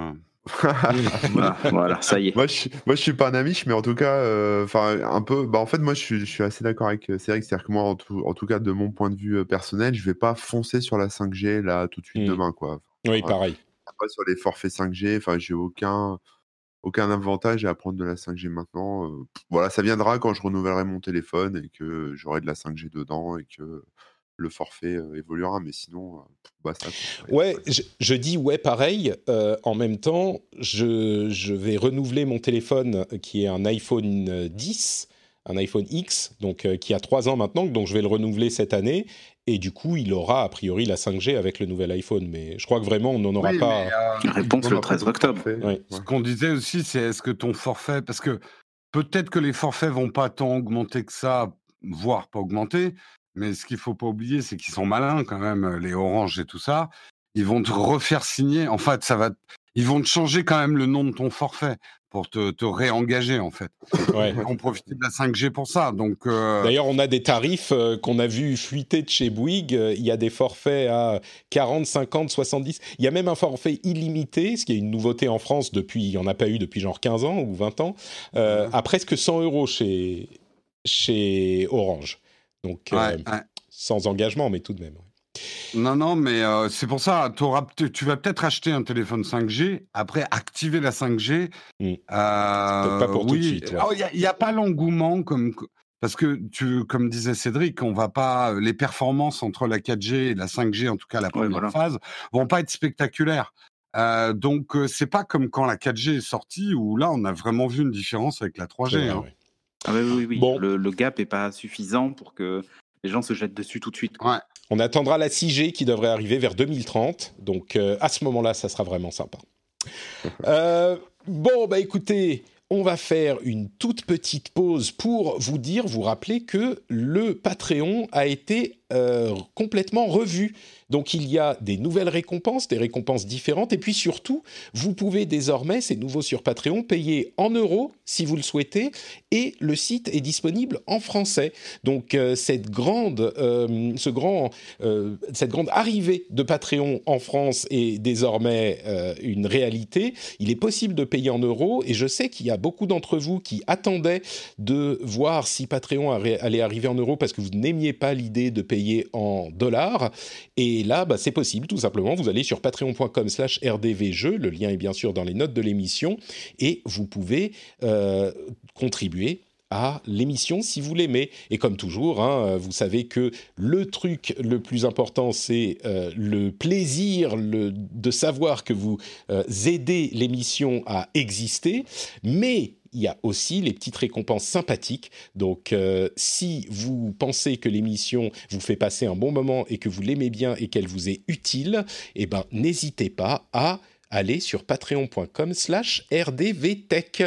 Voilà, voilà, ça y est. moi, je, suis- moi, je suis pas un amiche, mais en tout cas, euh, enfin, un peu. Bah, en fait, moi, je suis, je suis assez d'accord avec euh, Cédric. C'est-à-dire que moi, en tout, en tout cas, de mon point de vue euh, personnel, je vais pas foncer sur la 5G là tout de suite Mm. demain, quoi. Oui, pareil. Pas sur les forfaits 5G. Enfin, j'ai aucun, aucun avantage à prendre de la 5G maintenant. euh, voilà, ça viendra quand je renouvellerai mon téléphone et que j'aurai de la 5G dedans et que le forfait euh, évoluera. Mais sinon, euh, bah, ça. Ouais, je, je dis ouais pareil. euh, en même temps, je, je vais renouveler mon téléphone qui est un iPhone euh, 10, un iPhone X, donc euh, qui a trois ans maintenant, donc je vais le renouveler cette année. Et du coup, il aura a priori la 5G avec le nouvel iPhone. Mais je crois que vraiment, on n'en aura Oui, pas. euh, réponse le mais après, 13 ton octobre. Ouais. Ce qu'on disait aussi, c'est est-ce que ton forfait, parce que peut-être que les forfaits vont pas tant augmenter que ça, voire pas augmenter, mais ce qu'il faut pas oublier, c'est qu'ils sont malins quand même, les Orange et tout ça. Ils vont te refaire signer. En fait, ça va. Ils vont te changer quand même le nom de ton forfait pour te, te réengager en fait. Ouais. Ils vont profiter de la 5G pour ça. Donc euh, D'ailleurs, on a des tarifs euh, qu'on a vu fuiter de chez Bouygues. Euh, Il y a des forfaits à 40, 50, 70. Il y a même un forfait illimité, ce qui est une nouveauté en France depuis, il n'y en a pas eu depuis genre 15 ans ou 20 ans, euh, à presque 100 euros chez, chez Orange. Donc, euh, ouais, ouais. sans engagement, mais tout de même. ouais. Non, non, mais euh, c'est pour ça, tu vas peut-être acheter un téléphone 5G, après activer la 5G. Mm. euh, Peut-être pas pour tout de oui. suite, ouais. Oh, Il n'y a, pas l'engouement comme. Parce que, tu, comme disait Cédric, on va pas, les performances entre la 4G et la 5G, en tout cas la première voilà. phase, vont pas être spectaculaires. Euh, donc, euh, c'est pas comme quand la 4G est sortie, où là, on a vraiment vu une différence avec la 3G. C'est vrai, hein. Ah oui, oui, oui. Bon. Le, le gap est pas suffisant pour que les gens se jettent dessus tout de suite. quoi. Ouais. On attendra la 6G qui devrait arriver vers 2030. Donc euh, à ce moment-là, ça sera vraiment sympa. Euh, bon, bah écoutez, on va faire une toute petite pause pour vous dire, vous rappeler que le Patreon a été euh, complètement revu. Donc il y a des nouvelles récompenses, des récompenses différentes, et puis surtout, vous pouvez désormais, c'est nouveau sur Patreon, payer en euros si vous le souhaitez, et le site est disponible en français. Donc euh, cette grande, euh, ce grand, cette grande arrivée de Patreon en France est désormais une réalité. Il est possible de payer en euros, et je sais qu'il y a beaucoup d'entre vous qui attendaient de voir si Patreon allait arriver en euros parce que vous n'aimiez pas l'idée de payer en dollars. Et là, bah, c'est possible, tout simplement. Vous allez sur patreon.com slash rdvjeux, le lien est bien sûr dans les notes de l'émission, et vous pouvez euh, contribuer à l'émission si vous l'aimez. Et comme toujours, hein, vous savez que le truc le plus important, c'est euh, le plaisir de savoir que vous euh, aidez l'émission à exister, mais il y a aussi les petites récompenses sympathiques. Donc, euh, si vous pensez que l'émission vous fait passer un bon moment et que vous l'aimez bien et qu'elle vous est utile, eh ben, n'hésitez pas à aller sur patreon.com slash rdvtech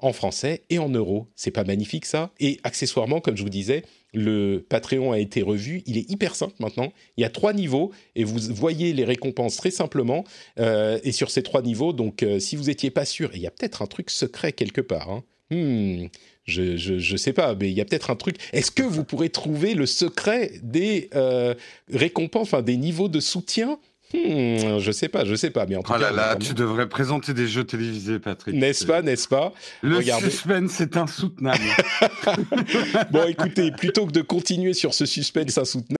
en français et en euros. C'est pas magnifique ça? Et accessoirement, comme je vous disais, le Patreon a été revu. Il est hyper simple maintenant. Il y a trois niveaux et vous voyez les récompenses très simplement. euh, et sur ces trois niveaux, donc euh, si vous n'étiez pas sûr, il y a peut-être un truc secret quelque part. hein. Hmm, je, je, je sais pas, mais il y a peut-être un truc. Est-ce que vous pourrez trouver le secret des euh, récompenses, enfin des niveaux de soutien? Hmm, Je sais pas, je sais pas, mais en tout Oh là cas, là, vraiment- tu devrais présenter des jeux télévisés, Patrick. n'est-ce pas, n'est-ce pas? Le Regardez. suspense est insoutenable. Bon, écoutez, plutôt que de continuer sur ce suspense insoutenable,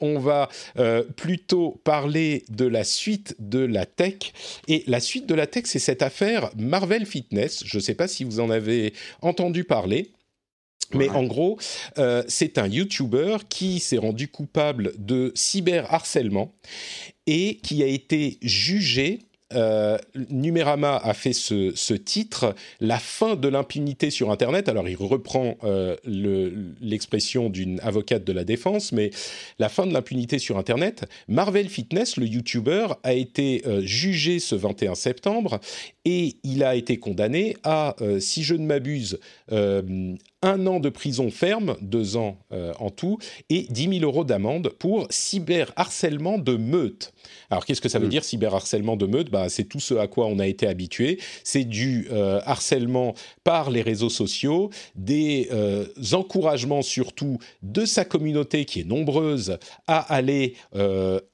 On va euh, plutôt parler de la suite de la tech. Et la suite de la tech, c'est cette affaire Marvel Fitness. Je ne sais pas si vous en avez entendu parler. Mais en gros, euh, c'est un YouTuber qui s'est rendu coupable de cyberharcèlement et qui a été jugé euh, Numérama a fait ce, titre, La fin de l'impunité sur Internet. Alors, il reprend euh, l'expression d'une avocate de la défense, mais la fin de l'impunité sur Internet. Marvel Fitness, le YouTuber, a été euh, jugé ce 21 septembre et il a été condamné à, euh, si je ne m'abuse, un an de prison ferme, deux ans euh, en tout, et 10 000 euros d'amende pour cyberharcèlement de meute. Alors qu'est-ce que ça veut mm. dire cyberharcèlement de meute? Bah, C'est tout ce à quoi on a été habitué. C'est du harcèlement par les réseaux sociaux, des encouragements surtout de sa communauté qui est nombreuse à aller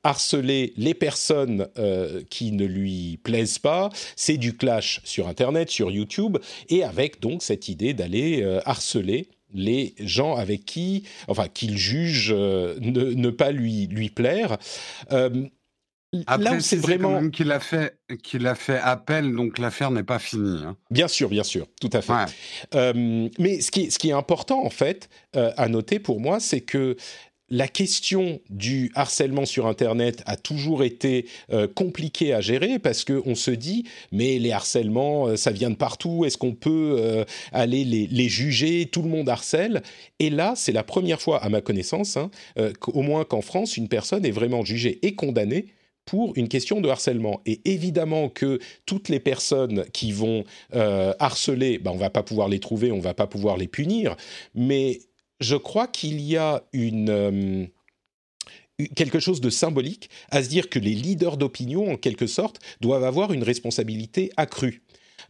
harceler les personnes qui ne lui plaisent pas. C'est du clash sur Internet, sur YouTube, et avec donc cette idée d'aller euh, harceler les gens avec qui, enfin, qu'il juge euh, ne, pas lui, lui plaire. Euh, là c'est vraiment qu'il a fait qu'il a fait appel, donc l'affaire n'est pas finie. Hein. Bien sûr, bien sûr, tout à fait. mais ce qui, ce qui est important en fait à noter pour moi, c'est que la question du harcèlement sur Internet a toujours été euh, compliquée à gérer parce qu'on se dit, mais les harcèlements, euh, ça vient de partout, est-ce qu'on peut euh, aller les, juger? Tout le monde harcèle. Et là, c'est la première fois, à ma connaissance, hein, au moins qu'en France, une personne est vraiment jugée et condamnée pour une question de harcèlement. Et évidemment que toutes les personnes qui vont harceler, ben, on va pas pouvoir les trouver, on va pas pouvoir les punir, mais je crois qu'il y a une, euh, quelque chose de symbolique à se dire que les leaders d'opinion, en quelque sorte, doivent avoir une responsabilité accrue.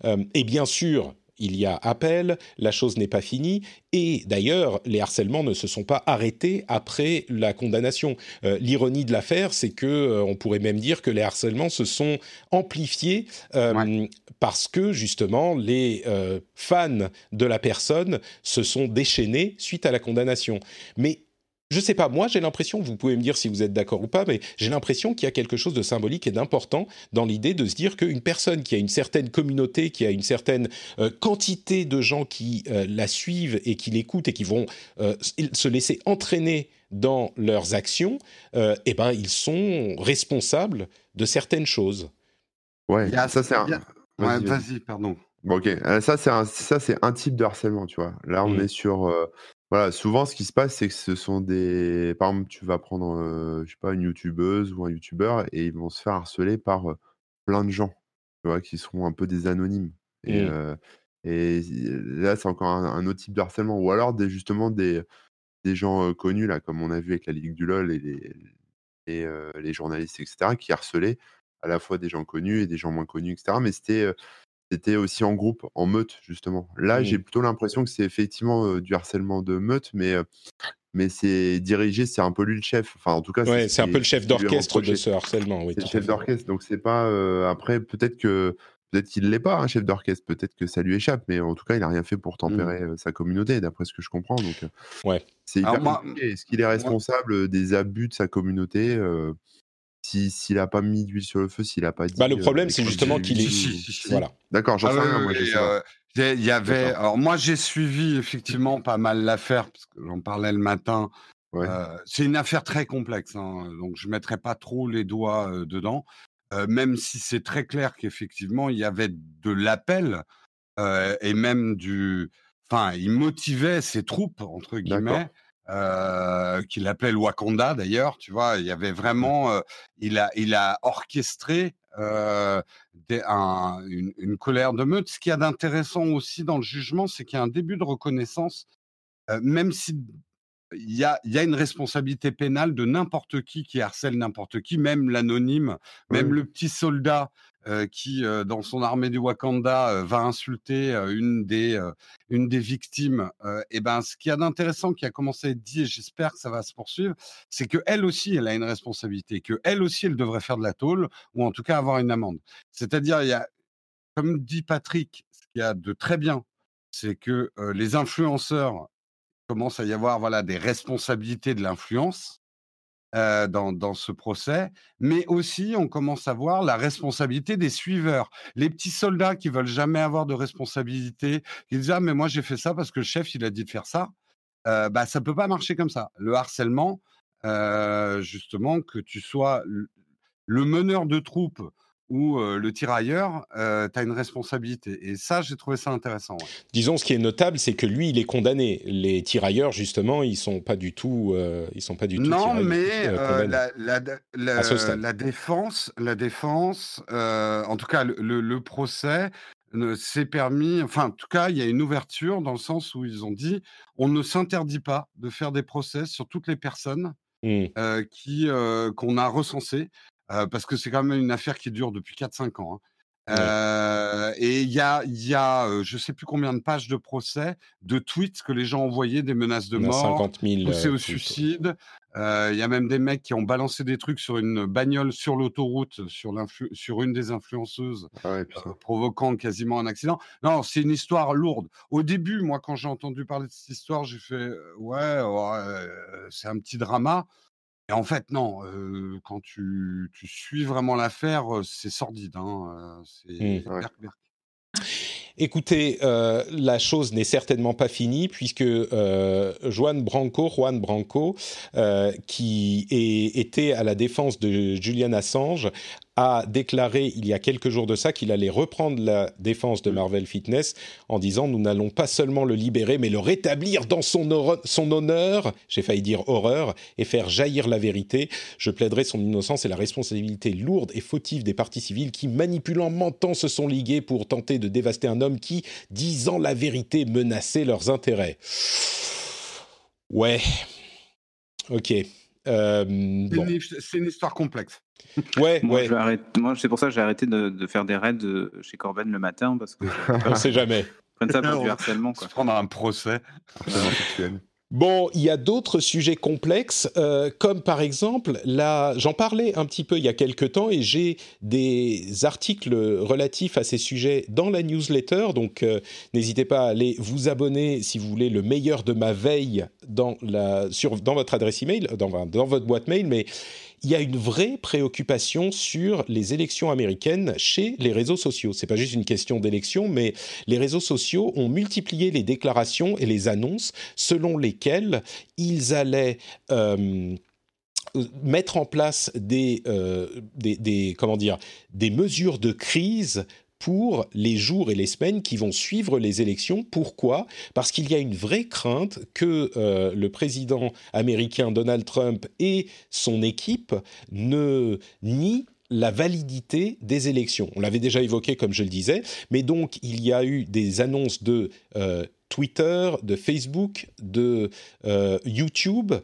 Euh, et bien sûr, il y a appel, la chose n'est pas finie, et d'ailleurs, les harcèlements ne se sont pas arrêtés après la condamnation. Euh, l'ironie de l'affaire, c'est que on pourrait même dire que les harcèlements se sont amplifiés parce que justement les fans de la personne se sont déchaînés suite à la condamnation. Mais je sais pas, moi j'ai l'impression, vous pouvez me dire si vous êtes d'accord ou pas, mais j'ai l'impression qu'il y a quelque chose de symbolique et d'important dans l'idée de se dire qu'une personne qui a une certaine communauté, qui a une certaine euh, quantité de gens qui euh, la suivent et qui l'écoutent et qui vont euh, se laisser entraîner dans leurs actions, eh ben ils sont responsables de certaines choses. Ouais, ça c'est un... Ouais, vas-y, pardon. Bon, ok, ça c'est un, ça c'est un type de harcèlement, tu vois. Là, on mmh. est sur voilà, souvent, ce qui se passe, c'est que ce sont des par exemple, tu vas prendre, je sais pas, une youtubeuse ou un youtubeur et ils vont se faire harceler par, plein de gens, tu vois? Qui seront un peu des anonymes et mmh. et là, c'est encore un autre type de harcèlement ou alors des justement des des gens, connus là, comme on a vu avec la Ligue du LOL et les et les journalistes et cetera, qui harcelaient à la fois des gens connus et des gens moins connus et cetera. Mais c'était, c'était aussi en groupe, en meute, justement. Là, j'ai mmh. plutôt l'impression que c'est effectivement du harcèlement de meute, mais, mais c'est dirigé, c'est un peu lui le chef. Enfin, en tout cas, c'est un peu le chef d'orchestre de ce harcèlement. Oui, c'est le chef d'orchestre, donc c'est pas. après, peut-être que peut-être qu'il l'est pas, un chef d'orchestre. Peut-être que ça lui échappe, mais en tout cas, il a rien fait pour mmh. tempérer sa communauté, d'après ce que je comprends. Donc, ouais. C'est hyper Est-ce qu'il est responsable des abus de sa communauté s'il n'a pas mis d'huile sur le feu, s'il n'a pas dit. Bah, le problème, c'est justement qu'il est. Voilà. D'accord, j'en sais ah rien. Moi, euh, il y avait. Alors moi, j'ai suivi effectivement pas mal l'affaire parce que j'en parlais le matin. Euh, c'est une affaire très complexe, hein, donc je mettrai pas trop les doigts euh, dedans, même si c'est très clair qu'effectivement il y avait de l'appel et même du. Enfin, il motivait ses troupes entre guillemets euh, qu'il appelait le Wakanda d'ailleurs, tu vois, il y avait vraiment, euh, il a, il a orchestré euh, une, une, colère de meute. Ce qu'il y a d'intéressant aussi dans le jugement, c'est qu'il y a un début de reconnaissance, même si il y a, y a, une responsabilité pénale de n'importe qui qui harcèle n'importe qui, même l'anonyme, même le petit soldat euh, qui, euh, dans son armée du Wakanda, euh, va insulter une, des, une des victimes, et ben, ce qu'il y a d'intéressant qui a commencé à être dit, et j'espère que ça va se poursuivre, c'est qu'elle aussi, elle a une responsabilité, qu'elle aussi, elle devrait faire de la tôle, ou en tout cas avoir une amende. C'est-à-dire, il y a, comme dit Patrick, ce qu'il y a de très bien, c'est que les influenceurs commencent à y avoir voilà, des responsabilités de l'influence dans, dans, ce procès, mais aussi on commence à voir la responsabilité des suiveurs. Les petits soldats qui veulent jamais avoir de responsabilité, qui disent ah mais moi j'ai fait ça parce que le chef il a dit de faire ça. Euh, bah ça peut pas marcher comme ça. Le harcèlement, justement que tu sois le meneur de troupes où le tirailleur, tu as une responsabilité. Et ça, j'ai trouvé ça intéressant. Disons, ce qui est notable, c'est que lui, il est condamné. Les tirailleurs, justement, ils sont pas du tout, ils sont pas du tout. Non, mais la, la, la, défense, la défense, en tout cas, le, le procès s'est permis. Enfin, en tout cas, il y a une ouverture dans le sens où ils ont dit, on ne s'interdit pas de faire des procès sur toutes les personnes. Mmh. qui qu'on a parce que c'est quand même une affaire qui dure depuis 4-5 ans. Hein. et il y a, y a je sais plus combien de pages de procès, de tweets que les gens ont envoyés, des menaces de mort, 50 000, poussés au suicide. Il y a même des mecs qui ont balancé des trucs sur une bagnole sur l'autoroute, sur, sur une des influenceuses, ah provoquant quasiment un accident. Non, c'est une histoire lourde. Au début, moi, quand j'ai entendu parler de cette histoire, j'ai fait ouais, ouais c'est un petit drama. Et en fait, non, quand tu, tu suis vraiment l'affaire, c'est sordide. Hein, c'est mmh. Écoutez, euh, la chose n'est certainement pas finie puisque euh, Juan Branco, Juan Branco, euh, qui était à la défense de Julian Assange, a déclaré il y a quelques jours de ça qu'il allait reprendre la défense de Marvel Fitness en disant nous n'allons pas seulement le libérer mais le rétablir dans son, son honneur, j'ai failli dire horreur, et faire jaillir la vérité. Je plaiderai son innocence et la responsabilité lourde et fautive des partis civils qui, manipulant, mentant, se sont ligués pour tenter de dévaster un homme qui, disant la vérité, menaçait leurs intérêts. Ouais. Ok. Euh, c'est une, histoire complexe. Ouais, moi, ouais. moi c'est pour ça que j'ai arrêté de, faire des raids chez Corben le matin parce que. On ne sait jamais. Ça pour du harcèlement. Quoi. Se prendre un procès. Bon, il y a d'autres sujets complexes, euh, comme par exemple, là, j'en parlais un petit peu il y a quelques temps et j'ai des articles relatifs à ces sujets dans la newsletter, donc euh, n'hésitez pas à aller vous abonner si vous voulez le meilleur de ma veille dans, sur, dans votre adresse email, dans, dans votre boîte mail, mais il y a une vraie préoccupation sur les élections américaines chez les réseaux sociaux. C'est pas juste une question d'élection, mais les réseaux sociaux ont multiplié les déclarations et les annonces selon lesquelles ils allaient euh, mettre en place des, euh, mesures de crise pour les jours et les semaines qui vont suivre les élections. Pourquoi? Parce qu'il y a une vraie crainte que euh, le président américain Donald Trump et son équipe ne nient la validité des élections. On l'avait déjà évoqué, comme je le disais, mais donc il y a eu des annonces de euh, Twitter, de Facebook, de euh, YouTube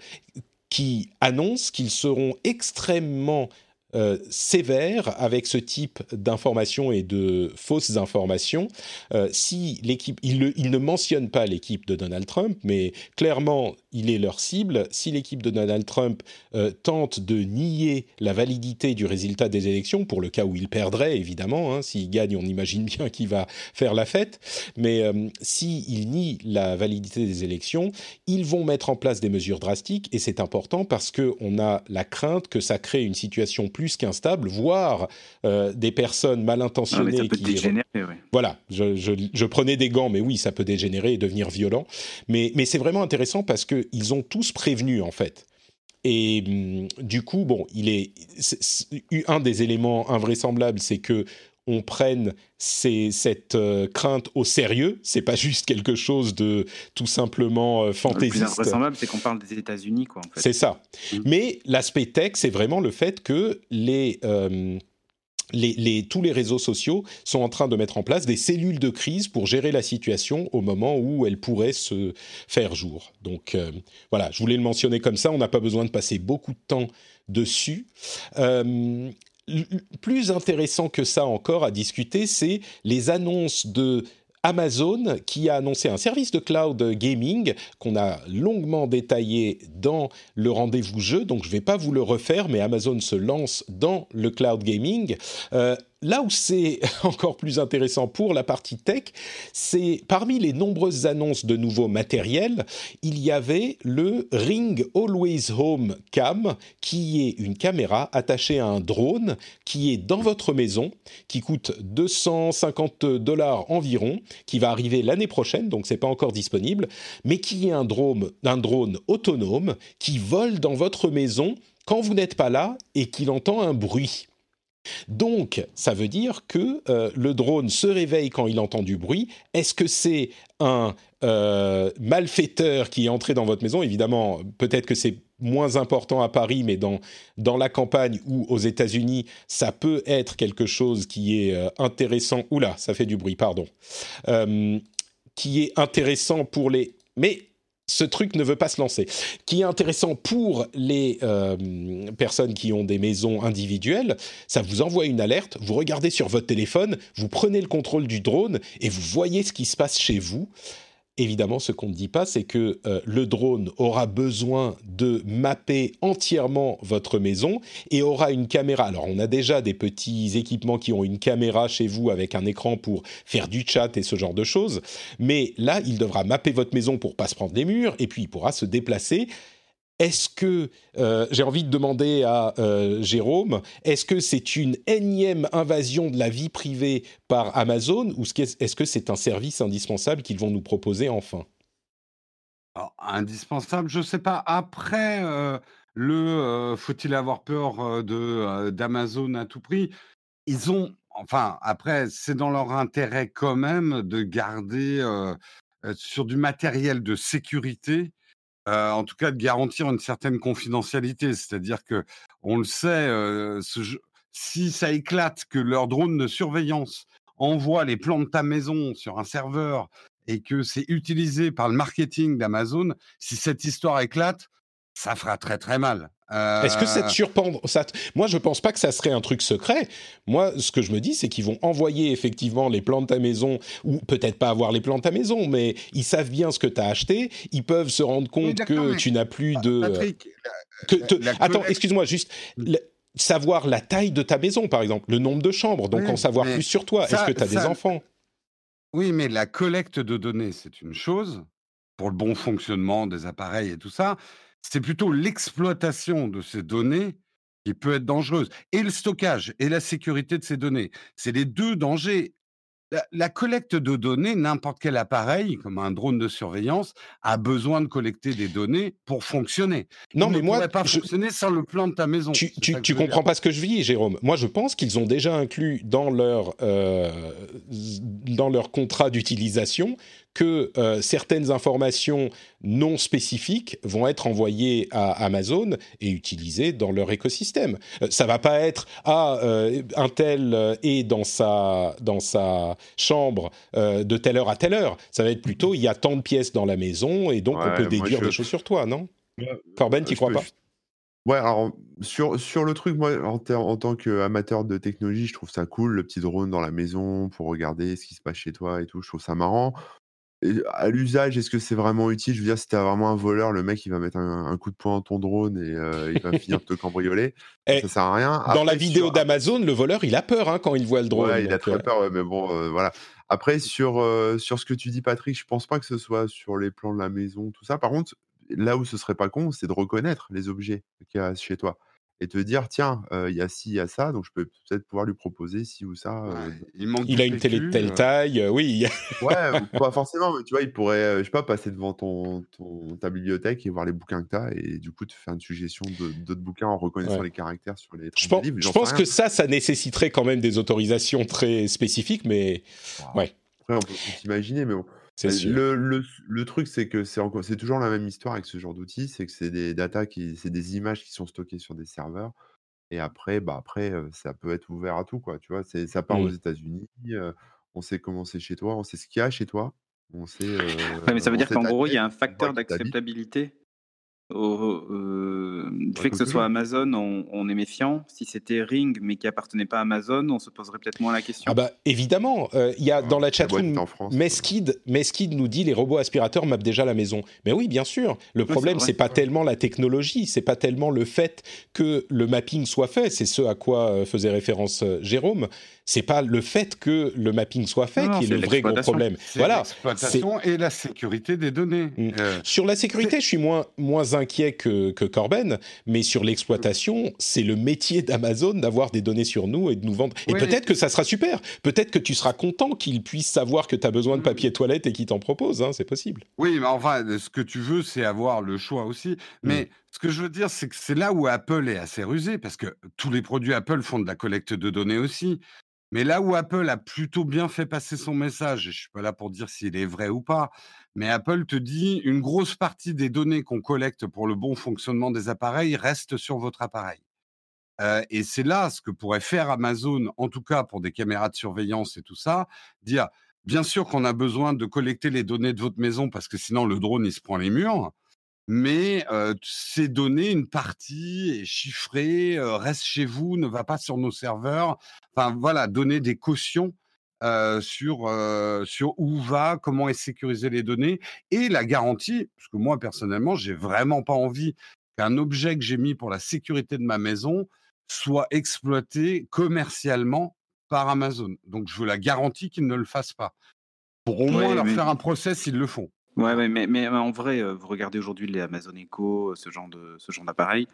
qui annoncent qu'ils seront extrêmement euh, sévère avec ce type d'informations et de fausses informations. Euh, si l'équipe, il, il, ne mentionne pas l'équipe de Donald Trump, mais clairement, il est leur cible. Si l'équipe de Donald Trump euh, tente de nier la validité du résultat des élections, pour le cas où il perdrait, évidemment, hein, s'il gagne, on imagine bien qu'il va faire la fête, mais s'il si nie la validité des élections, ils vont mettre en place des mesures drastiques, et c'est important parce qu'on a la crainte que ça crée une situation plus qu'instable, voire euh, des personnes mal intentionnées ah, qui. Dégénérer, Voilà, je, je, prenais des gants, mais oui, ça peut dégénérer et devenir violent. Mais, mais c'est vraiment intéressant parce qu'ils ont tous prévenu, en fait. Et hum, du coup, bon, il est, un des éléments invraisemblables, c'est que on prenne cette euh, crainte au sérieux. C'est pas juste quelque chose de tout simplement euh, fantaisiste. Le plus invraisemblable, c'est qu'on parle des États-Unis, quoi. En fait. C'est ça. Mm. Mais l'aspect tech, c'est vraiment le fait que les euh, les, les, tous les réseaux sociaux sont en train de mettre en place des cellules de crise pour gérer la situation au moment où elle pourrait se faire jour. Donc voilà, je voulais le mentionner comme ça, on n'a pas besoin de passer beaucoup de temps dessus. plus intéressant que ça encore à discuter, c'est les annonces de Amazon qui a annoncé un service de cloud gaming qu'on a longuement détaillé dans le rendez-vous jeu, donc je ne vais pas vous le refaire, mais Amazon se lance dans le cloud gaming. Euh, là où c'est encore plus intéressant pour la partie tech, c'est parmi les nombreuses annonces de nouveaux matériels, il y avait le Ring Always Home Cam, qui est une caméra attachée à un drone qui est dans votre maison, qui coûte 250 dollars environ, qui va arriver l'année prochaine, donc c'est pas encore disponible, mais qui est un drone, un drone autonome qui vole dans votre maison quand vous n'êtes pas là et qu'il entend un bruit. Donc, ça veut dire que euh, le drone se réveille quand il entend du bruit. Est-ce que c'est un euh, malfaiteur qui est entré dans votre maison? Évidemment, peut-être que c'est moins important à Paris, mais dans, la campagne ou aux États-Unis, ça peut être quelque chose qui est euh, intéressant. Oula, ça fait du bruit, pardon. qui est intéressant pour les... Mais ce truc ne veut pas se lancer. Qui est intéressant pour les euh, personnes qui ont des maisons individuelles, ça vous envoie une alerte, vous regardez sur votre téléphone, vous prenez le contrôle du drone et vous voyez ce qui se passe chez vous. Évidemment, ce qu'on ne dit pas, c'est que euh, le drone aura besoin de mapper entièrement votre maison et aura une caméra. Alors, on a déjà des petits équipements qui ont une caméra chez vous avec un écran pour faire du chat et ce genre de choses. Mais là, il devra mapper votre maison pour pas se prendre des murs et puis il pourra se déplacer est-ce que, euh, j'ai envie de demander à euh, Jérôme, est-ce que c'est une énième invasion de la vie privée par Amazon ou est-ce que c'est un service indispensable qu'ils vont nous proposer enfin? Indispensable, je ne sais pas. Après, euh, le faut-il avoir peur de d'Amazon à tout prix? Ils ont, enfin, après, c'est dans leur intérêt quand même de garder sur du matériel de sécurité en tout cas de garantir une certaine confidentialité. C'est-à-dire que on le sait, si ça éclate que leur drone de surveillance envoie les plans de ta maison sur un serveur et que c'est utilisé par le marketing d'Amazon, si cette histoire éclate, ça fera très très mal. Est-ce que ça te surprend ça Moi, je pense pas que ça serait un truc secret. Moi, ce que je me dis, c'est qu'ils vont envoyer effectivement les plans de ta maison, ou peut-être pas avoir les plans de ta maison, mais ils savent bien ce que tu as acheté. Ils peuvent se rendre compte que tu n'as plus de. Patrick, Attends, excuse-moi, juste. savoir la taille de ta maison, par exemple, le nombre de chambres, donc en savoir plus sur toi. Est-ce que tu as des enfants? Oui, mais la collecte de données, c'est une chose pour le bon fonctionnement des appareils et tout ça c'est plutôt l'exploitation de ces données qui peut être dangereuse. Et le stockage et la sécurité de ces données. C'est les deux dangers. La, collecte de données, n'importe quel appareil, comme un drone de surveillance, a besoin de collecter des données pour fonctionner. Non, mais moi, pas fonctionner sans le plan de ta maison. Tu, tu, comprends pas ce que je vis, Jérôme. Moi, je pense qu'ils ont déjà inclus dans leur euh, dans leur contrat d'utilisation que euh, certaines informations non spécifiques vont être envoyées à Amazon et utilisées dans leur écosystème. Euh, ça va pas être ah euh, un tel est dans sa dans sa chambre de telle heure à telle heure. Ça va être plutôt il y a tant de pièces dans la maison et donc on peut déduire des choses sur toi, non? Corben, tu crois pas? Ouais, alors sur, sur le truc, moi, en, en tant qu'amateur de technologie, je trouve ça cool, le petit drone dans la maison pour regarder ce qui se passe chez toi et tout. Je trouve ça marrant à l'usage, est-ce que c'est vraiment utile? Je veux dire, si t'es vraiment un voleur, le mec, il va mettre un, coup de poing dans ton drone et il va finir de te cambrioler. Ça sert à rien. dans la vidéo d'Amazon, le voleur, il a peur hein, quand il voit le drone. Ouais, il a très peur, mais bon, voilà. Après, sur, sur ce que tu dis, Patrick, je pense pas que ce soit sur les plans de la maison, tout ça. Par contre, là où ce serait pas con, c'est de reconnaître les objets qu'il y a chez toi et te dire tiens, il y a ci, il y a ça, donc je peux peut-être pouvoir lui proposer ci ou ça. il, a une télé de telle taille, oui. ouais, pas forcément, mais tu vois, il pourrait, je sais pas, passer devant ton, ta bibliothèque et voir les bouquins que tu as et du coup te faire une suggestion d'autres bouquins en reconnaissant les caractères sur les je pense, Je pense que ça, ça nécessiterait quand même des autorisations très spécifiques, mais ouais. Après, on peut s'imaginer, mais bon. Le, le, le, truc, c'est que c'est encore, c'est toujours la même histoire avec ce genre d'outils, c'est que c'est des data qui, c'est des images qui sont stockées sur des serveurs, et après, bah après, ça peut être ouvert à tout, quoi. Tu vois, c'est, ça part aux mmh. États-Unis, on sait comment c'est chez toi, on sait ce qu'il y a chez toi, on sait. mais ça veut dire qu'en gros, il y a un facteur d'acceptabilité au, euh, du Bah, fait que ce soit Amazon, on, on est méfiant. Si c'était Ring, mais qui appartenait pas à Amazon, on se poserait peut-être moins la question. Ah bah évidemment, euh, il y a dans la chatroom. Meskid, Meskid nous dit les robots aspirateurs mappent déjà la maison. Mais oui, bien sûr. Le c'est problème c'est pas tellement la technologie, c'est pas tellement le fait que le mapping soit fait. C'est ce à quoi euh, faisait référence Jérôme. C'est pas le fait que le mapping soit fait Non, non, qui est le vrai gros problème. C'est Voilà. l'exploitation et la sécurité des données. Mm. Euh, Sur la sécurité, je suis moins, moins inquiet que, que Corben, mais sur l'exploitation, c'est le métier d'Amazon d'avoir des données sur nous et de nous vendre. Et Oui. peut-être que ça sera super. Peut-être que tu seras content qu'ils puissent savoir que tu as besoin de Mm. papier toilette et qu'ils t'en proposent. Hein, c'est possible. Oui, mais enfin, ce que tu veux, c'est avoir le choix aussi. Mais ce que je veux dire, c'est que c'est là où Apple est assez rusé, parce que tous les produits Apple font de la collecte de données aussi. Mais là où Apple a plutôt bien fait passer son message, et je suis pas là pour dire s'il est vrai ou pas, mais Apple te dit une grosse partie des données qu'on collecte pour le bon fonctionnement des appareils reste sur votre appareil. Euh, et c'est là ce que pourrait faire Amazon, en tout cas pour des caméras de surveillance et tout ça, dire bien sûr qu'on a besoin de collecter les données de votre maison parce que sinon le drone il se prend les murs, mais euh, ces données, une partie est chiffrée, euh, reste chez vous, ne va pas sur nos serveurs. Enfin voilà, donner des cautions euh, sur euh, sur où va, comment est sécurisé les données et la garantie, parce que moi personnellement, j'ai vraiment pas envie qu'un objet que j'ai mis pour la sécurité de ma maison soit exploité commercialement par Amazon. Donc je veux la garantie qu'ils ne le fassent pas. Pour au Ouais, moins leur mais- faire un procès s'ils le font. Ouais, ouais, mais, mais en vrai, euh, vous regardez aujourd'hui les Amazon Echo, ce genre de ce genre d'appareil.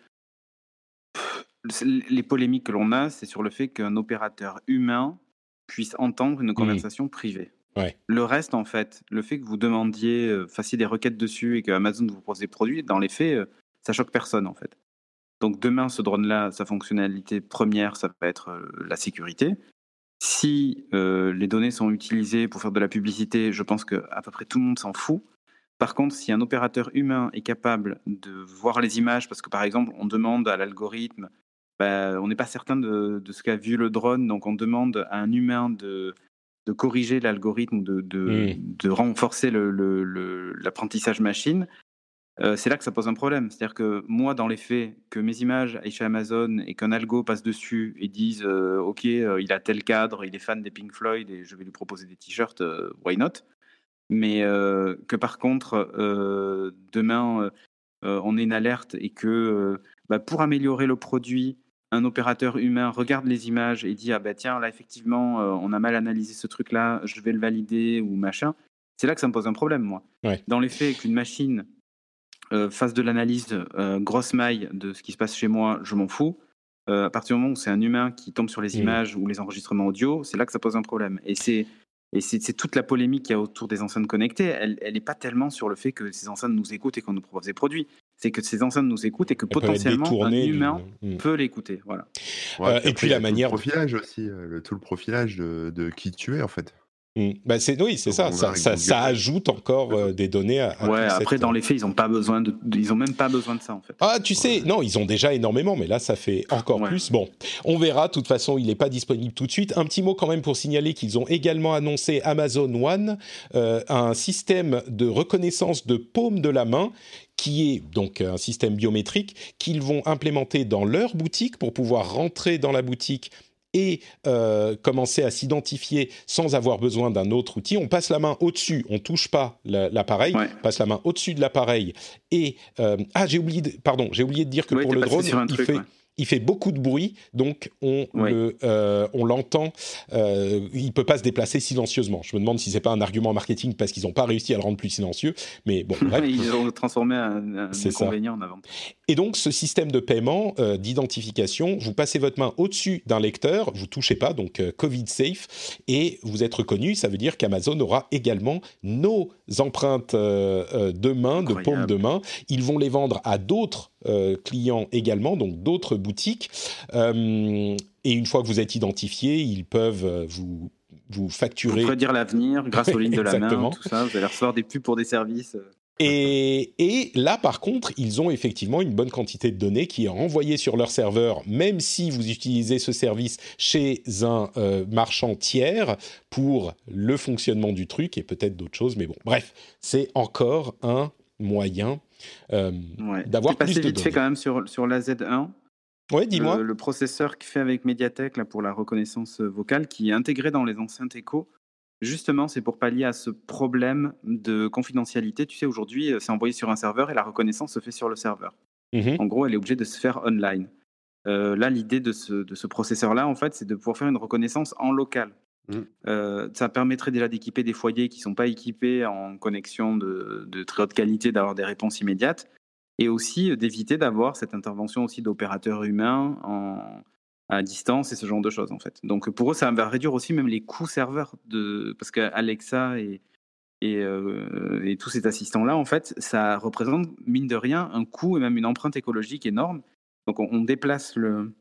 Les polémiques que l'on a, c'est sur le fait qu'un opérateur humain puisse entendre une conversation privée. Ouais. Le reste, en fait, le fait que vous demandiez, euh, fassiez des requêtes dessus et que Amazon vous propose des produits, dans les faits, euh, ça choque personne, en fait. Donc demain, ce drone-là, sa fonctionnalité première, ça va être euh, la sécurité. Si les données sont utilisées pour faire de la publicité, je pense que à peu près tout le monde s'en fout. Par contre, si un opérateur humain est capable de voir les images, parce que par exemple, on demande à l'algorithme, ben, on n'est pas certain de, de ce qu'a vu le drone, donc on demande à un humain de, de corriger l'algorithme, de, de, de renforcer le- le- le- l'apprentissage machine. Euh, c'est là que ça pose un problème. C'est-à-dire que moi, dans les faits, que mes images aillent chez Amazon et qu'un algo passe dessus et dise euh, OK, euh, il a tel cadre, il est fan des Pink Floyd et je vais lui proposer des t-shirts, why not? Mais que par contre, demain, on ait une alerte et que bah, pour améliorer le produit, un opérateur humain regarde les images et dit Ah bah tiens, là, effectivement, euh, on a mal analysé ce truc-là, je vais le valider ou machin. C'est là que ça me pose un problème, moi. Ouais. Dans les faits, qu'une machine euh, fasse de l'analyse euh, grosse maille de ce qui se passe chez moi, je m'en fous. À partir du moment où c'est un humain qui tombe sur les Mm. images ou les enregistrements audio, c'est là que ça pose un problème. Et c'est et c'est c'est toute la polémique qu'il y a autour des enceintes connectées. Elle n'est pas tellement sur le fait que ces enceintes nous écoutent et qu'on nous propose des produits. C'est que ces enceintes nous écoutent et que Elles potentiellement un du- humain Mm. peut l'écouter. Voilà. Euh, et puis la a tout le manière- profilage aussi, euh, le, tout le profilage de, de qui tu es en fait. Mm. Bah, c'est oui, c'est ça. Ça, ajoute encore euh, des données à. à ouais. Après, cette- dans les faits, ils ont pas besoin de, de- ils ont même pas besoin de ça en fait. Ah, tu sais, non, ils ont déjà énormément, mais là, ça fait encore Ouais. plus. Bon, on verra. De toute façon, il n'est pas disponible tout de suite. Un petit mot quand même pour signaler qu'ils ont également annoncé Amazon One, euh, un système de reconnaissance de paume de la main qui est donc un système biométrique qu'ils vont implémenter dans leur boutique pour pouvoir rentrer dans la boutique et euh, commencer à s'identifier sans avoir besoin d'un autre outil. On passe la main au-dessus, on touche pas la- l'appareil, Ouais. on passe la main au-dessus de l'appareil et euh, ah j'ai oublié de, pardon j'ai oublié de dire que Ouais, pour le drone un il truc, fait ouais. Il fait beaucoup de bruit, donc on le, euh, on l'entend. Euh, il peut pas se déplacer silencieusement. Je me demande si c'est pas un argument marketing parce qu'ils n'ont pas réussi à le rendre plus silencieux. Mais bon, bref. Ils ont transformé un, un C'est ça. inconvénient en avantage. Et donc, ce système de paiement, euh, d'identification, vous passez votre main au-dessus d'un lecteur, vous touchez pas, donc euh, Covid safe, et vous êtes reconnu. Ça veut dire qu'Amazon aura également nos empreintes de main, de paume de main. Ils vont les vendre à d'autres clients également, donc d'autres boutiques. Euh, et une fois que vous êtes identifié, ils peuvent euh, vous vous Vous facturer pourrez dire l'avenir grâce aux lignes de la main, tout ça. Vous allez recevoir des pubs pour des services. euh. Et, et là, par contre, ils ont effectivement une bonne quantité de données qui est renvoyée sur leur serveur, même si vous utilisez ce service chez un euh, marchand tiers pour le fonctionnement du truc et peut-être d'autres choses. Mais bon, bref, c'est encore un moyen euh, Ouais. d'avoir passé plus de vite fait quand même sur, sur la Z1. Ouais, dis-moi. Le, le processeur qui fait avec Mediatek là, pour la reconnaissance euh, vocale, qui est intégré dans les enceintes Echo, justement, c'est pour pallier à ce problème de confidentialité. Tu sais, aujourd'hui, euh, c'est envoyé sur un serveur et la reconnaissance se fait sur le serveur. Mhm. En gros, elle est obligée de se faire online. Euh, là, l'idée de ce, de ce processeur-là, en fait, c'est de pouvoir faire une reconnaissance en local. Mm. Euh, ça permettrait déjà d'équiper des foyers qui ne sont pas équipés en connexion de, très haute qualité, d'avoir des réponses immédiates, et aussi euh, d'éviter d'avoir cette intervention aussi d'opérateurs humains à distance et ce genre de choses, en fait. Donc pour eux, ça va réduire aussi même les coûts serveurs, de, parce qu'Alexa et, et, euh, tous ces assistants-là, en fait, ça représente, mine de rien, un coût et même une empreinte écologique énorme. Donc on, on déplace le,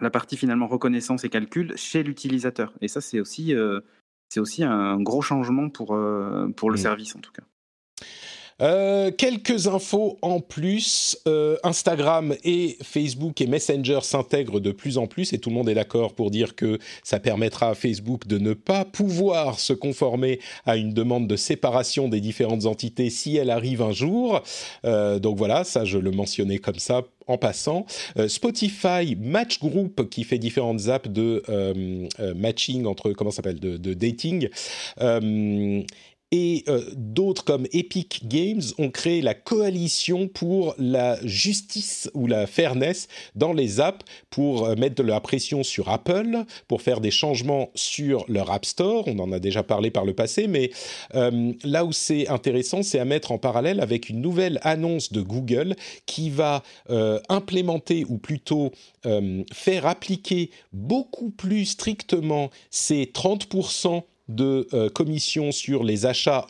la partie finalement reconnaissance et calcul chez l'utilisateur. Et ça, c'est aussi, euh, c'est aussi un gros changement pour, euh, pour le Mm. service, en tout cas. Euh, quelques infos en plus. Euh, Instagram et Facebook et Messenger s'intègrent de plus en plus et tout le monde est d'accord pour dire que ça permettra à Facebook de ne pas pouvoir se conformer à une demande de séparation des différentes entités si elle arrive un jour. Euh, donc voilà, ça je le mentionnais comme ça en passant. Euh, Spotify Match Group qui fait différentes apps de euh, euh, matching entre comment ça s'appelle de, de dating. Et euh, d'autres comme Epic Games ont créé la coalition pour la justice ou la fairness dans les apps pour euh, mettre de la pression sur Apple, pour faire des changements sur leur App Store. On en a déjà parlé par le passé, mais euh, là où c'est intéressant, c'est à mettre en parallèle avec une nouvelle annonce de Google qui va implémenter ou plutôt faire appliquer beaucoup plus strictement ces 30% de euh, commission sur les achats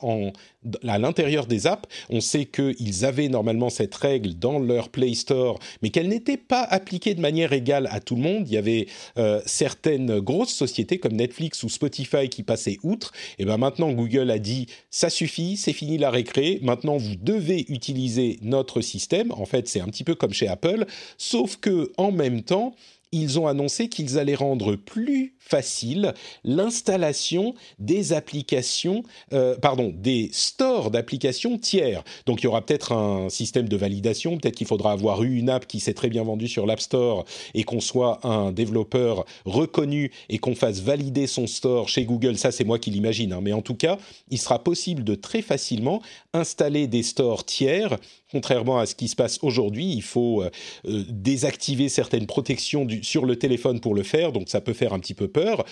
à l'intérieur des apps. On sait qu'ils avaient normalement cette règle dans leur Play Store, mais qu'elle n'était pas appliquée de manière égale à tout le monde. Il y avait euh, certaines grosses sociétés comme Netflix ou Spotify qui passaient outre. Et ben maintenant, Google a dit ça suffit, c'est fini la récré. Maintenant, vous devez utiliser notre système. En fait, c'est un petit peu comme chez Apple, sauf que en même temps, ils ont annoncé qu'ils allaient rendre plus facile l'installation des applications, euh, pardon, des stores d'applications tiers. Donc il y aura peut-être un système de validation, peut-être qu'il faudra avoir eu une app qui s'est très bien vendue sur l'App Store et qu'on soit un développeur reconnu et qu'on fasse valider son store chez Google. Ça, c'est moi qui l'imagine, hein. mais en tout cas, il sera possible de très facilement installer des stores tiers. Contrairement à ce qui se passe aujourd'hui, il faut euh, euh, désactiver certaines protections du, sur le téléphone pour le faire, donc ça peut faire un petit peu peur.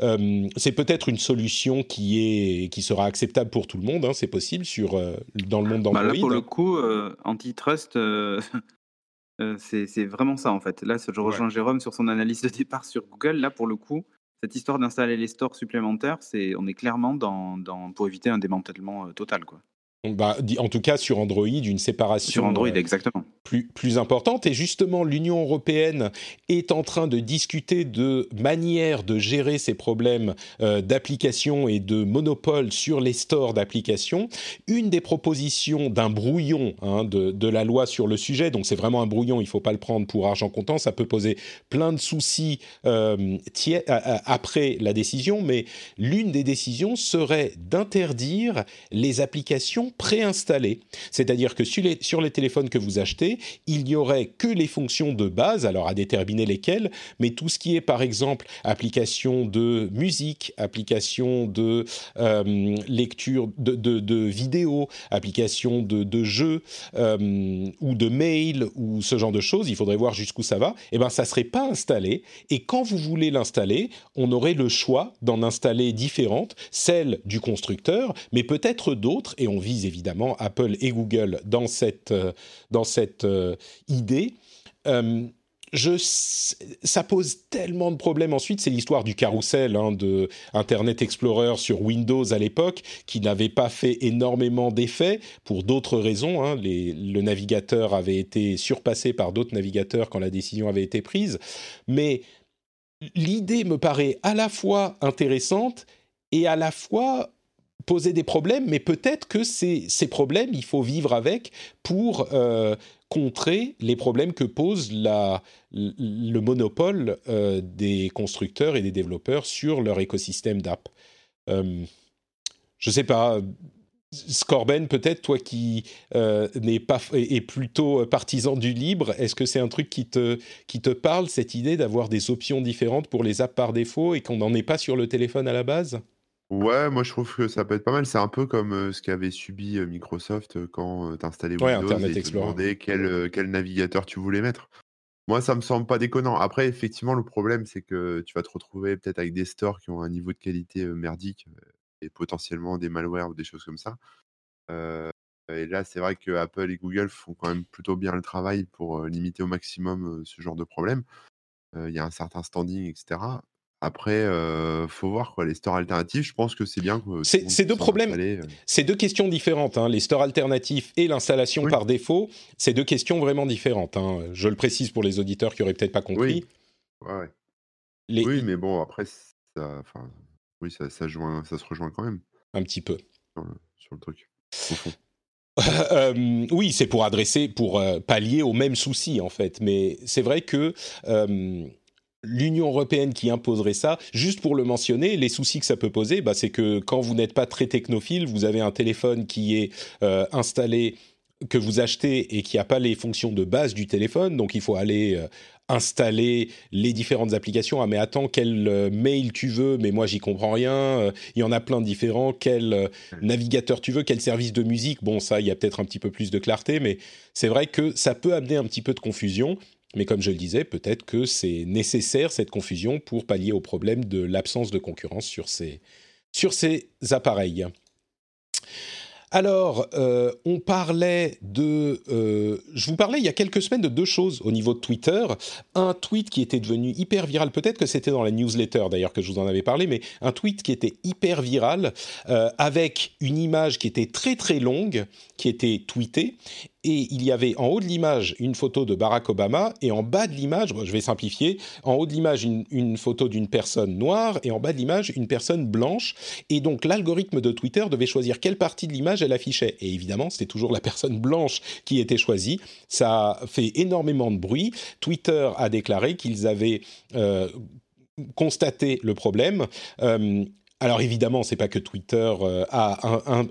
Euh, c'est peut-être une solution qui est qui sera acceptable pour tout le monde, hein, c'est possible sur euh, dans le monde Bah d'Android. là, pour le coup, euh, antitrust, c'est vraiment ça en fait. Là, je rejoins Jérôme sur son analyse de départ sur Google. Là, pour le coup, cette histoire d'installer les stores supplémentaires, c'est on est clairement dans, dans pour éviter un démantèlement total quoi. Bah, en tout cas, sur Android, une séparation Sur Android, exactement. Plus, importante. Et justement, l'Union européenne est en train de discuter de manière de gérer ces problèmes euh, d'application et de monopole sur les stores d'applications. Une des propositions d'un brouillon hein, de, la loi sur le sujet, donc c'est vraiment un brouillon, il ne faut pas le prendre pour argent comptant, ça peut poser plein de soucis euh, après la décision, mais l'une des décisions serait d'interdire les applications préinstallées. C'est-à-dire que sur les téléphones que vous achetez, il n'y aurait que les fonctions de base, alors à déterminer lesquelles, mais tout ce qui est par exemple application de musique, application de euh, lecture de, de, de vidéos, application de, de jeux euh, ou de mail ou ce genre de choses, il faudrait voir jusqu'où ça va, et ben ça serait pas installé. Et quand vous voulez l'installer, on aurait le choix d'en installer différentes, celles du constructeur, mais peut-être d'autres et on vise évidemment Apple et Google dans cette euh, dans cette euh, idée. Euh, ça pose tellement de problèmes ensuite. C'est l'histoire du carrousel hein, de Internet Explorer sur Windows à l'époque, qui n'avait pas fait énormément d'effets pour d'autres raisons. Hein. Le navigateur avait été surpassé par d'autres navigateurs quand la décision avait été prise. Mais l'idée me paraît à la fois intéressante et à la fois poser des problèmes, mais peut-être que ces, ces, problèmes, il faut vivre avec pour euh, contrer les problèmes que pose la, le monopole euh, des constructeurs et des développeurs sur leur écosystème d'app. Euh, je sais pas. Scorben, peut-être toi qui n'est pas est plutôt partisan du libre, est-ce que c'est un truc qui te qui te parle cette idée d'avoir des options différentes pour les apps par défaut et qu'on n'en est pas sur le téléphone à la base? Ouais, moi je trouve que ça peut être pas mal. C'est un peu comme euh, ce qu'avait subi euh, Microsoft euh, quand tu installais Ouais, Windows Internet et te demandait quel, euh, quel navigateur tu voulais mettre. Moi, ça me semble pas déconnant. Après, effectivement, le problème, c'est que tu vas te retrouver peut-être avec des stores qui ont un niveau de qualité euh, merdique euh, et potentiellement des malwares ou des choses comme ça. Euh, et là, c'est vrai que Apple et Google font quand même plutôt bien le travail pour euh, limiter au maximum euh, ce genre de problème. Euh, Il y a un certain standing, etc. Après, euh, faut voir quoi. Les stores alternatifs, je pense que c'est bien. que C'est deux problèmes, euh. c'est deux questions différentes. hein. Les stores alternatifs et l'installation Oui. par défaut, c'est deux questions vraiment différentes. hein. Je le précise pour les auditeurs qui auraient peut-être pas compris. Oui. Ouais, ouais. Les, Oui, mais bon, après, ça, oui, ça, ça, joint, ça se rejoint quand même un petit peu. sur le, sur le truc, au fond. Euh, oui, c'est pour adresser, pour euh, pallier au même souci en fait. Mais c'est vrai que l'Union européenne qui imposerait ça, juste pour le mentionner, les soucis que ça peut poser, bah, c'est que quand vous n'êtes pas très technophile, vous avez un téléphone qui est euh, installé que vous achetez et qui n'a pas les fonctions de base du téléphone, donc il faut aller euh, installer les différentes applications. Ah mais attends, quel euh, mail tu veux? Mais moi j'y comprends rien. Il y en a plein de différents. Quel navigateur tu veux? Quel service de musique? Bon, ça, il y a peut-être un petit peu plus de clarté, mais c'est vrai que ça peut amener un petit peu de confusion. Mais comme je le disais, peut-être que c'est nécessaire cette confusion pour pallier au problème de l'absence de concurrence sur ces, sur ces appareils. Alors, euh, on parlait de... euh, je vous parlais il y a quelques semaines de deux choses au niveau de Twitter. Un tweet qui était devenu hyper viral, peut-être que c'était dans la newsletter d'ailleurs que je vous en avais parlé, mais un tweet qui était hyper viral euh, avec une image qui était très très longue, qui était tweetée, et il y avait en haut de l'image une photo de Barack Obama, et en bas de l'image, je vais simplifier, en haut de l'image une, photo d'une personne noire, et en bas de l'image une personne blanche, et donc l'algorithme de Twitter devait choisir quelle partie de l'image elle affichait. Et évidemment, c'était toujours la personne blanche qui était choisie. Ça a fait énormément de bruit. Twitter a déclaré qu'ils avaient euh, constaté le problème. Euh, alors évidemment, c'est pas que Twitter euh, a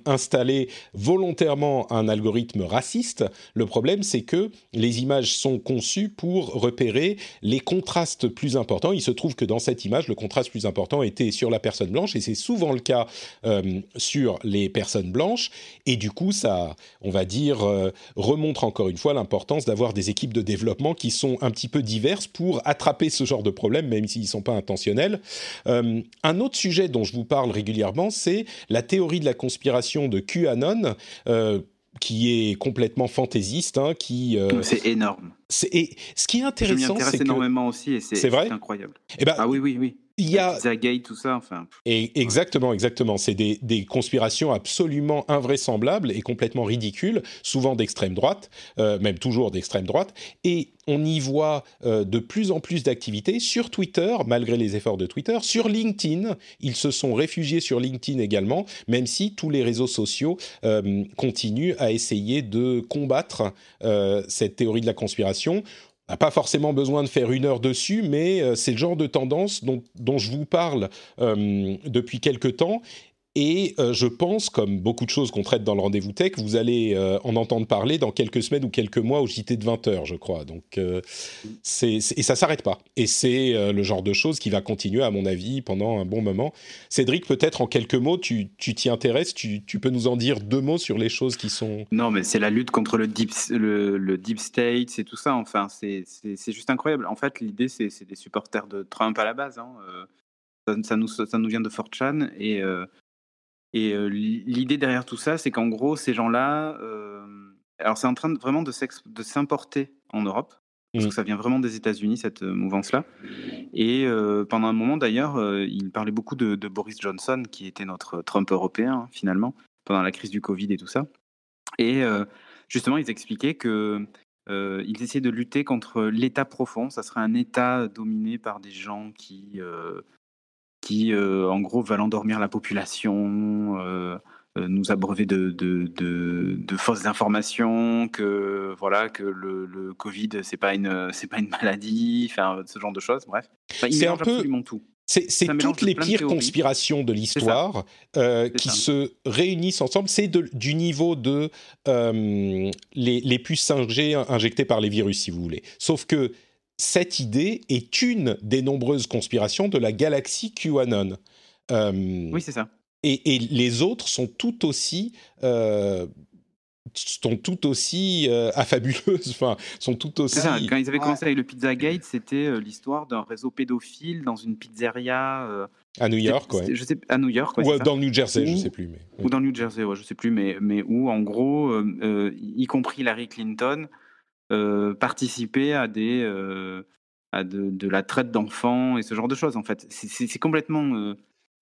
installé volontairement un algorithme raciste. Le problème, c'est que les images sont conçues pour repérer les contrastes plus importants. Il se trouve que dans cette image, le contraste plus important était sur la personne blanche, et c'est souvent le cas euh, sur les personnes blanches. Et du coup, ça, on va dire, euh, remontre encore une fois l'importance d'avoir des équipes de développement qui sont un petit peu diverses pour attraper ce genre de problème, même s'ils ne sont pas intentionnels. Un autre sujet dont je vous parle régulièrement, c'est la théorie de la conspiration de QAnon. euh, qui est complètement fantaisiste, hein, qui euh, C'est énorme. c'est- et ce qui est Je m'y intéressant, intéresse c'est que énormément aussi et c'est C'est vrai c'est incroyable. eh ben, Ah oui, oui, oui. Il y a Pizzagate, tout ça, enfin. Et exactement, exactement. C'est des, des conspirations absolument invraisemblables et complètement ridicules, souvent d'extrême droite, euh, même toujours d'extrême droite. Et on y voit euh, de plus en plus d'activités sur Twitter, malgré les efforts de Twitter, sur LinkedIn. Ils se sont réfugiés sur LinkedIn également, même si tous les réseaux sociaux euh, continuent à essayer de combattre cette théorie de la conspiration. Pas forcément besoin de faire une heure dessus, mais euh, c'est le genre de tendance dont, dont je vous parle euh, depuis quelque temps. Et euh, je pense, comme beaucoup de choses qu'on traite dans le rendez-vous tech, vous allez euh, en entendre parler dans quelques semaines ou quelques mois au JT de 20 heures, je crois. Donc, euh, c'est, et ça s'arrête pas. Et c'est le genre de choses qui va continuer, à mon avis, pendant un bon moment. Cédric, peut-être en quelques mots, tu, t'y intéresses, tu, tu peux nous en dire deux mots sur les choses qui sont... Non, mais c'est la lutte contre le deep, le, deep state, c'est tout ça. Enfin, c'est juste incroyable. En fait, l'idée, c'est des supporters de Trump à la base. hein. Ça, nous, ça nous vient de 4chan. Et, et l'idée derrière tout ça, c'est qu'en gros, ces gens-là. alors, c'est en train de, vraiment de s'importer en Europe. Parce que ça vient vraiment des États-Unis, cette euh, mouvance-là. Et euh, pendant un moment, d'ailleurs, euh, il parlait beaucoup de, de Boris Johnson, qui était notre Trump européen, hein, finalement, pendant la crise du Covid et tout ça. Et justement, ils expliquaient que euh, ils essayaient de lutter contre l'État profond. Ça serait un État dominé par des gens qui, qui euh, en gros, veulent endormir la population, euh, euh, nous abreuver de, de, de, de fausses informations, que voilà, que le, le Covid c'est pas une c'est pas une maladie, enfin ce genre de choses. Bref, Enfin, C'est un peu- tout. C'est toutes les pires théories. conspirations de l'histoire euh, qui ça. se réunissent ensemble. C'est du niveau de euh, les, les puces 5G injectées par les virus, si vous voulez. Sauf que cette idée est une des nombreuses conspirations de la galaxie QAnon. Euh, Oui, c'est ça. et, et les autres sont tout aussi euh, sont tout aussi euh, affabuleuses, enfin sont tout aussi. C'est ça. Quand ils avaient commencé avec le Pizzagate, c'était euh, l'histoire d'un réseau pédophile dans une pizzeria. euh, à New York, ouais. Je sais, à New York, ouais, Ou dans le New Jersey, je Ou- sais plus, mais. ou dans le New Jersey, ouais, je sais plus, mais, mais où en gros, euh, euh, y compris Larry Clinton, euh, participait à des euh, à de, de la traite d'enfants et ce genre de choses en fait. C'est- complètement euh,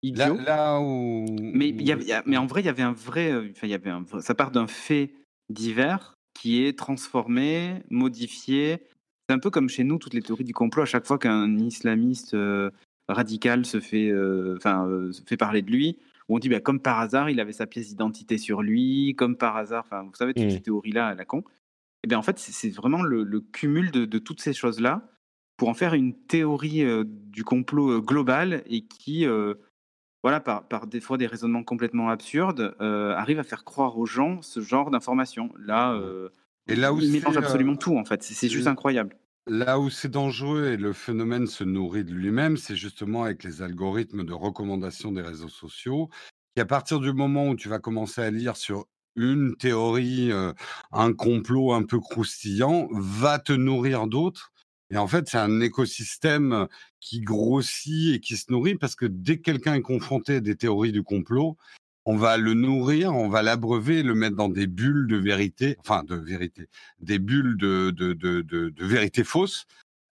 Là, idiot. là où. Mais, il y y a- mais en vrai, il y avait un vrai. Enfin, il y avait un vrai- ça part d'un fait divers qui est transformé, modifié. C'est un peu comme chez nous, toutes les théories du complot. À chaque fois qu'un islamiste euh, radical se fait, enfin, euh, se fait parler de lui, où on dit, bah, comme par hasard, il avait sa pièce d'identité sur lui, comme par hasard. Enfin, vous savez, toutes Mm. ces théories-là à la con. Et bien, en fait, c'est vraiment le, le cumul de, de toutes ces choses-là pour en faire une théorie euh, du complot euh, global et qui, euh, voilà, par, par des fois des raisonnements complètement absurdes, arrive à faire croire aux gens ce genre d'informations. Là, Et là où il mélange absolument tout, en fait. C'est juste le- incroyable. Là où c'est dangereux et le phénomène se nourrit de lui-même, c'est justement avec les algorithmes de recommandation des réseaux sociaux, qui à partir du moment où tu vas commencer à lire sur une théorie, euh, un complot un peu croustillant, va te nourrir d'autres. Et en fait, c'est un écosystème qui grossit et qui se nourrit parce que dès que quelqu'un est confronté à des théories du complot, on va le nourrir, on va l'abreuver, le mettre dans des bulles de vérité, enfin de vérité, des bulles de, de, de, de, de vérité fausse,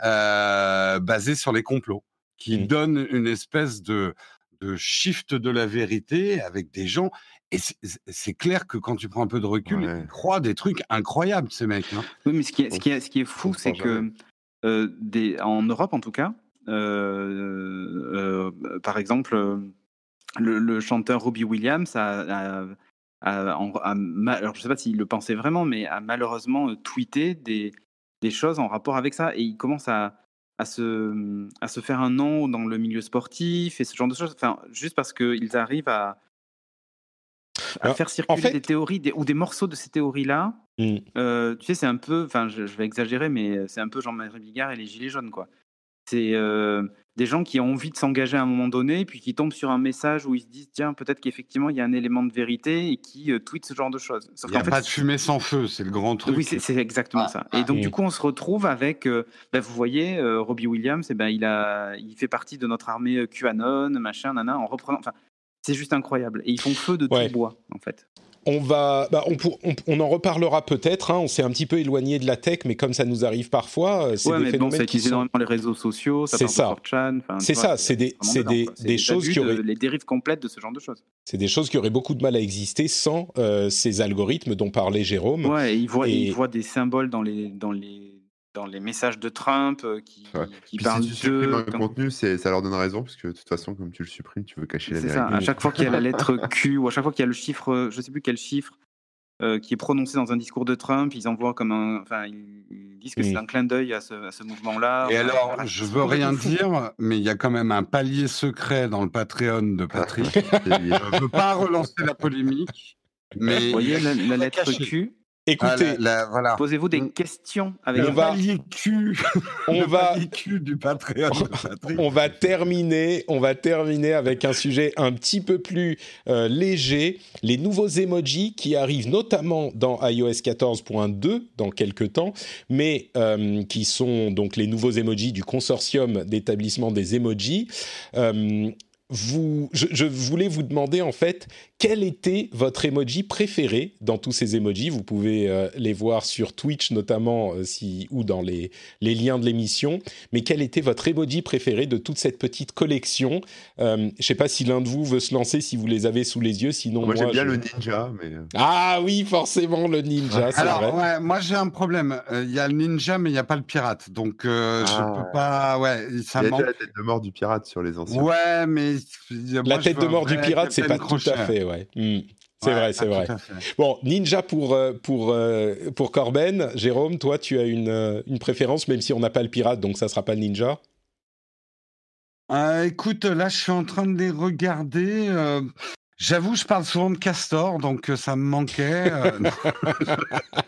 euh, basées sur les complots, qui Mm. donnent une espèce de, de shift de la vérité avec des gens. Et c'est- clair que quand tu prends un peu de recul, Ouais. ils croient des trucs incroyables, ces mecs. hein. Oui, mais ce qui est, ce qui est, ce qui est fou, c'est que euh, des, en Europe, en tout cas, euh, euh, par exemple, le, le chanteur Robbie Williams a, a- a- en- a ma- alors je sais pas s'il le pensait vraiment, mais a malheureusement tweeté des, des choses en rapport avec ça, et il commence à, à, se, à se faire un nom dans le milieu sportif et ce genre de choses, enfin, juste parce qu'ils arrivent à, à Alors, faire circuler fait- des théories des- ou des morceaux de ces théories-là Mm. euh, tu sais, c'est un peu, enfin, je, je vais exagérer, mais c'est un peu Jean-Marie Bigard et les Gilets jaunes, quoi. C'est euh, des gens qui ont envie de s'engager à un moment donné, puis qui tombent sur un message où ils se disent, tiens, peut-être qu'effectivement, il y a un élément de vérité et qui euh, tweetent ce genre de choses. Sauf Il n'y a fait, pas de fumée sans feu, c'est le grand truc. oui, c'est exactement Ah, ça. Et donc, ah. du coup, on se retrouve avec, euh, ben, vous voyez, euh, Robbie Williams, eh ben, il, a, il fait partie de notre armée QAnon, machin, nana, en reprenant. Enfin, c'est juste incroyable. Et ils font feu de Ouais. tout bois, en fait. On va, bah, on, pour- on- on en reparlera peut-être. hein, on s'est un petit peu éloigné de la tech, mais comme ça nous arrive parfois, euh, c'est Ouais, des mais bon, phénomènes ça qui utilise sont. énormément les réseaux sociaux, ça C'est ça. de 4chan, enfin, tu C'est ça, c'est des- c'est des- des choses qui de- auraient- les dérives complètes de ce genre de choses. C'est des choses qui auraient beaucoup de mal à exister sans euh, ces algorithmes dont parlait Jérôme. Ouais, ils voient, Et- ils voient des symboles dans les, dans les, dans les messages de Trump euh, qui, Ouais. qui parlent si tu de. contenu, c'est- ça leur donne raison, parce que de toute façon, comme tu le supprimes, tu veux cacher la vérité. ça. À chaque fois qu'il y a la lettre Q ou à chaque fois qu'il y a le chiffre, euh, je sais plus quel chiffre, euh, qui est prononcé dans un discours de Trump, ils envoient comme un, enfin, ils, disent que c'est un clin d'œil à ce, mouvement-là. Et Enfin, alors, voilà, je veux rien dire, mais il y a quand même un palier secret dans le Patreon de Patrick. C'est lié. Je ne veux pas relancer la polémique, mais Vous voyez la, la lettre. Q? Ah, Écoutez, la- la- voilà. Posez-vous des Mm. questions avec Le On va- on Q du Patreon de Patrick. on va terminer, on va terminer avec un sujet un petit peu plus euh, léger, les nouveaux emojis qui arrivent notamment dans iOS 14.2 dans quelques temps, mais euh, qui sont donc les nouveaux emojis du consortium d'établissement des emojis. Euh, vous, je, je voulais vous demander en fait quel était votre emoji préféré dans tous ces emojis? Vous pouvez euh, les voir sur Twitch notamment euh, si, ou dans les, les liens de l'émission. Mais quel était votre emoji préféré de toute cette petite collection? Euh, Je ne sais pas si l'un de vous veut se lancer, si vous les avez sous les yeux. Sinon, Moi, j'aime bien je- le ninja, mais. euh, Ah oui, forcément le ninja, Alors, vrai. ouais, moi j'ai un problème. Euh, Il y a le ninja, mais il n'y a pas le pirate. Donc, euh, Ah. je peux pas. Ouais, ça Il y a manque. déjà la tête de mort du pirate sur les anciens. Ouais, mais. La tête de mort du pirate, c'est pas tout à fait, ouais. Hmm. C'est vrai, c'est vrai. Bon, Ninja pour, euh, pour, euh, pour Corben. Jérôme, toi, tu as une, euh, une préférence, même si on n'a pas le pirate, donc ça sera pas le Ninja Euh, écoute, là, je suis en train de les regarder. euh, J'avoue, je parle souvent de Castor, donc ça me manquait.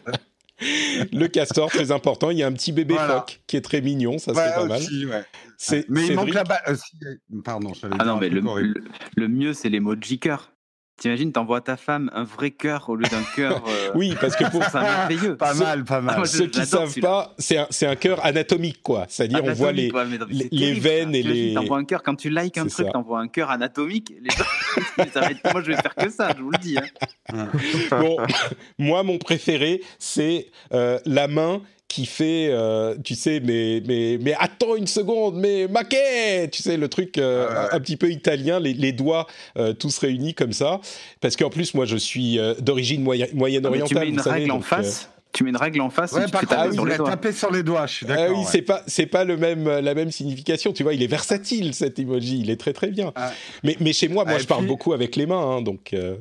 Le castor, très important. Il y a un petit bébé Voilà. phoque qui est très mignon, ça ouais, c'est pas mal. aussi, ouais. C'est Mais il manque Cédric. la ba- euh, si, euh, Pardon, je Ah dit non, mais le, le, le mieux, c'est l'emoji cœur. T'imagines, t'envoies à ta femme un vrai cœur au lieu d'un cœur. euh, Oui, parce que pour C'est un merveilleux. Pas Ce- mal, pas mal. Ah, moi, ceux qui savent pas, c'est un, c'est un cœur anatomique, quoi. C'est-à-dire, on voit les, ouais, les- terrible, veines ça. et les- T'envoies un cœur quand tu likes un truc, ça. t'envoies un cœur anatomique. Les gens, ça va être- moi, je vais faire que ça, je vous le dis. hein. Bon, moi, mon préféré, c'est euh, la main qui fait, euh, tu sais, mais, mais, mais attends une seconde, mais maquet Tu sais, le truc euh, un petit peu italien, les, les doigts euh, tous réunis comme ça. Parce qu'en plus, moi, je suis euh, d'origine moyen- Ah, mais moyenne-orientale. tu mets une vous savez, règle en donc, euh, face. Tu mets une règle en face Ouais, et tu par fais contre, taper oui, sur les a doigts. tapé sur les doigts, je suis Ah d'accord. oui, ouais. c'est pas c'est pas le même la même signification. Tu vois, il est versatile cet emoji. Il est très très bien. Ah. Mais mais chez moi, moi, Ah, je parle beaucoup avec les mains, hein, donc euh,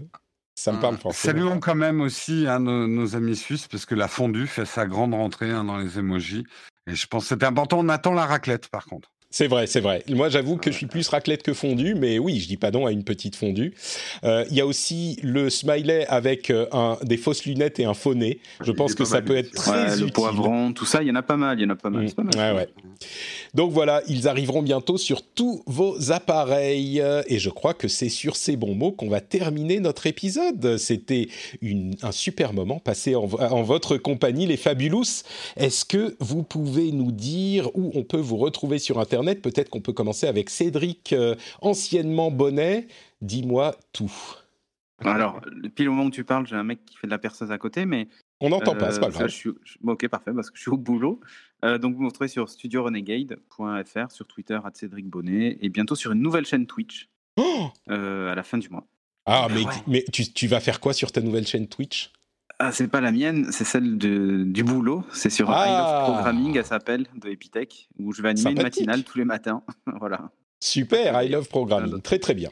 ça me parle forcément. Saluons quand même aussi hein, nos, nos amis suisses, parce que la fondue fait sa grande rentrée hein, dans les emojis. Et je pense que c'était important. On attend la raclette, par contre. C'est vrai, c'est vrai. Moi, j'avoue que je suis plus raclette que fondue, mais oui, je dis pas non à une petite fondue. Euh, Il y a aussi le smiley avec euh, un, des fausses lunettes et un faux nez. Je pense que ça mal peut être très Ouais, utile. le poivron, tout ça, il y en a pas mal, il y en a pas mal. Mm. c'est pas mal. Ouais, ouais. Donc voilà, ils arriveront bientôt sur tous vos appareils. Et je crois que c'est sur ces bons mots qu'on va terminer notre épisode. C'était un super moment passé en, en votre compagnie, les Fabulous. Est-ce que vous pouvez nous dire où on peut vous retrouver sur Internet? Peut-être qu'on peut commencer avec Cédric, euh, anciennement Bonnet. Dis-moi tout. Alors, pile au moment où tu parles, j'ai un mec qui fait de la perceuse à côté, mais On n'entend pas, c'est pas Euh, ça, grave. je suis- je- bon, ok, parfait, parce que je suis au boulot. Euh, donc, vous me retrouvez sur studiorenegade.fr, sur Twitter, à Cédric Bonnet, et bientôt sur une nouvelle chaîne Twitch Oh euh, à la fin du mois. ah, mais, ouais. mais tu, tu vas faire quoi sur ta nouvelle chaîne Twitch? Ah, c'est pas la mienne, c'est celle de, du boulot. C'est sur Ah. I Love Programming, elle s'appelle, de Epitech, où je vais animer une matinale tous les matins. voilà. Super, I love programming. Très très bien.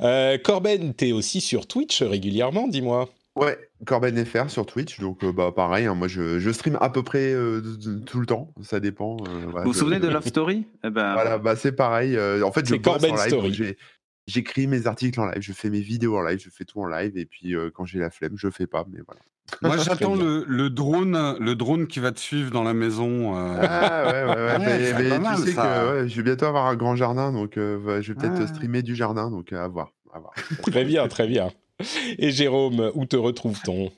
Euh, Corben, t'es aussi sur Twitch régulièrement, dis-moi. Ouais, Corben FR sur Twitch, donc euh, bah pareil, hein, moi je, je stream à peu près euh, tout le temps, ça dépend. euh, vous vous souvenez de Love Story? Eh ben, Voilà, bah c'est pareil. euh, en fait, je Corben en live, J'écris mes articles en live, je fais mes vidéos en live, je fais tout en live, et puis euh, quand j'ai la flemme, je fais pas, mais voilà. Moi, j'attends le, le drone, le drone qui va te suivre dans la maison. euh. Ah ouais, ouais, ouais. Ouais, mais c'est mais pas tu sais ça. que ouais, je vais bientôt avoir un grand jardin, donc euh, je vais peut-être Ah. streamer du jardin, donc euh, à voir. À voir. Très bien, très bien. Et Jérôme, où te retrouve-t-on?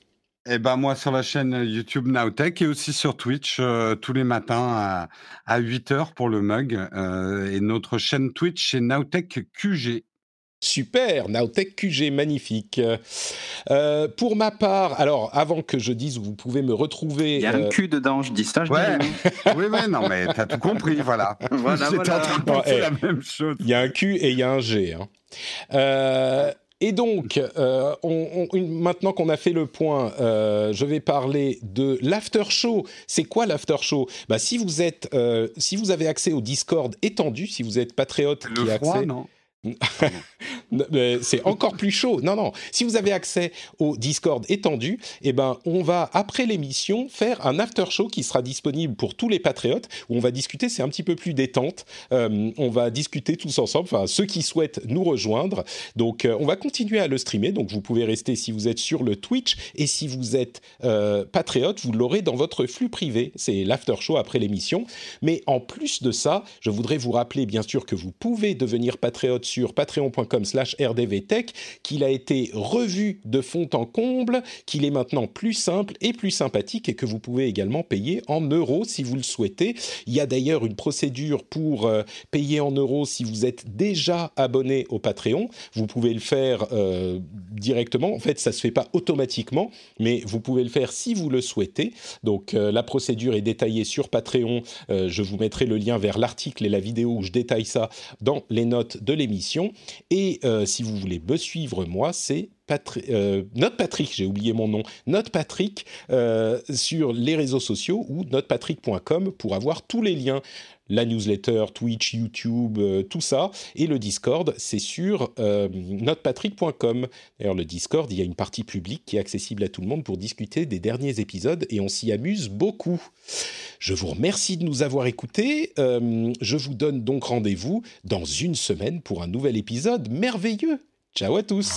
Eh ben moi sur la chaîne YouTube Nowtech et aussi sur Twitch euh, tous les matins à, à 8h pour le mug. euh, et notre chaîne Twitch c'est Nowtech QG. Super, Nowtech QG, magnifique. Euh, pour ma part, alors avant que je dise où vous pouvez me retrouver, Il y a euh, un cul dedans, je dis ça, je Ouais. dis oui, mais non, mais t'as tout compris, voilà. Voilà, J'étais voilà. en train de Bon, penser eh. la même chose. il y a un Q et il y a un G. hein. Euh, et donc, euh, on- on- une- maintenant qu'on a fait le point, euh, je vais parler de l'after show. C'est quoi l'after show? Bah, si vous êtes, euh, si vous avez accès au Discord étendu, si vous êtes patriote Le qui a froid, accès, non C'est encore plus chaud. Non, non. Si vous avez accès au Discord étendu, eh ben, on va, après l'émission, faire un after show qui sera disponible pour tous les patriotes, où on va discuter, c'est un petit peu plus détente. Euh, on va discuter tous ensemble, enfin, ceux qui souhaitent nous rejoindre. Donc, euh, on va continuer à le streamer. Donc, vous pouvez rester si vous êtes sur le Twitch et si vous êtes euh, patriote, vous l'aurez dans votre flux privé. C'est l'after show après l'émission. Mais en plus de ça, je voudrais vous rappeler, bien sûr, que vous pouvez devenir patriote sur patreon.com slash rdvtech, qu'il a été revu de fond en comble, qu'il est maintenant plus simple et plus sympathique et que vous pouvez également payer en euros si vous le souhaitez. Il y a d'ailleurs une procédure pour euh, payer en euros si vous êtes déjà abonné au Patreon. Vous pouvez le faire euh, directement. En fait, ça se fait pas automatiquement, mais vous pouvez le faire si vous le souhaitez. Donc, euh, la procédure est détaillée sur Patreon. Je vous mettrai le lien vers l'article et la vidéo où je détaille ça dans les notes de l'émission. Et euh, si vous voulez me suivre, moi, c'est Patrick, euh, Note Patrick, j'ai oublié mon nom, Note Patrick euh, sur les réseaux sociaux ou notepatrick.com pour avoir tous les liens. La newsletter, Twitch, YouTube, euh, tout ça. Et le Discord, c'est sur euh, notepatrick.com. D'ailleurs, le Discord, il y a une partie publique qui est accessible à tout le monde pour discuter des derniers épisodes et on s'y amuse beaucoup. Je vous remercie de nous avoir écoutés. Euh, je vous donne donc rendez-vous dans une semaine pour un nouvel épisode merveilleux. Ciao à tous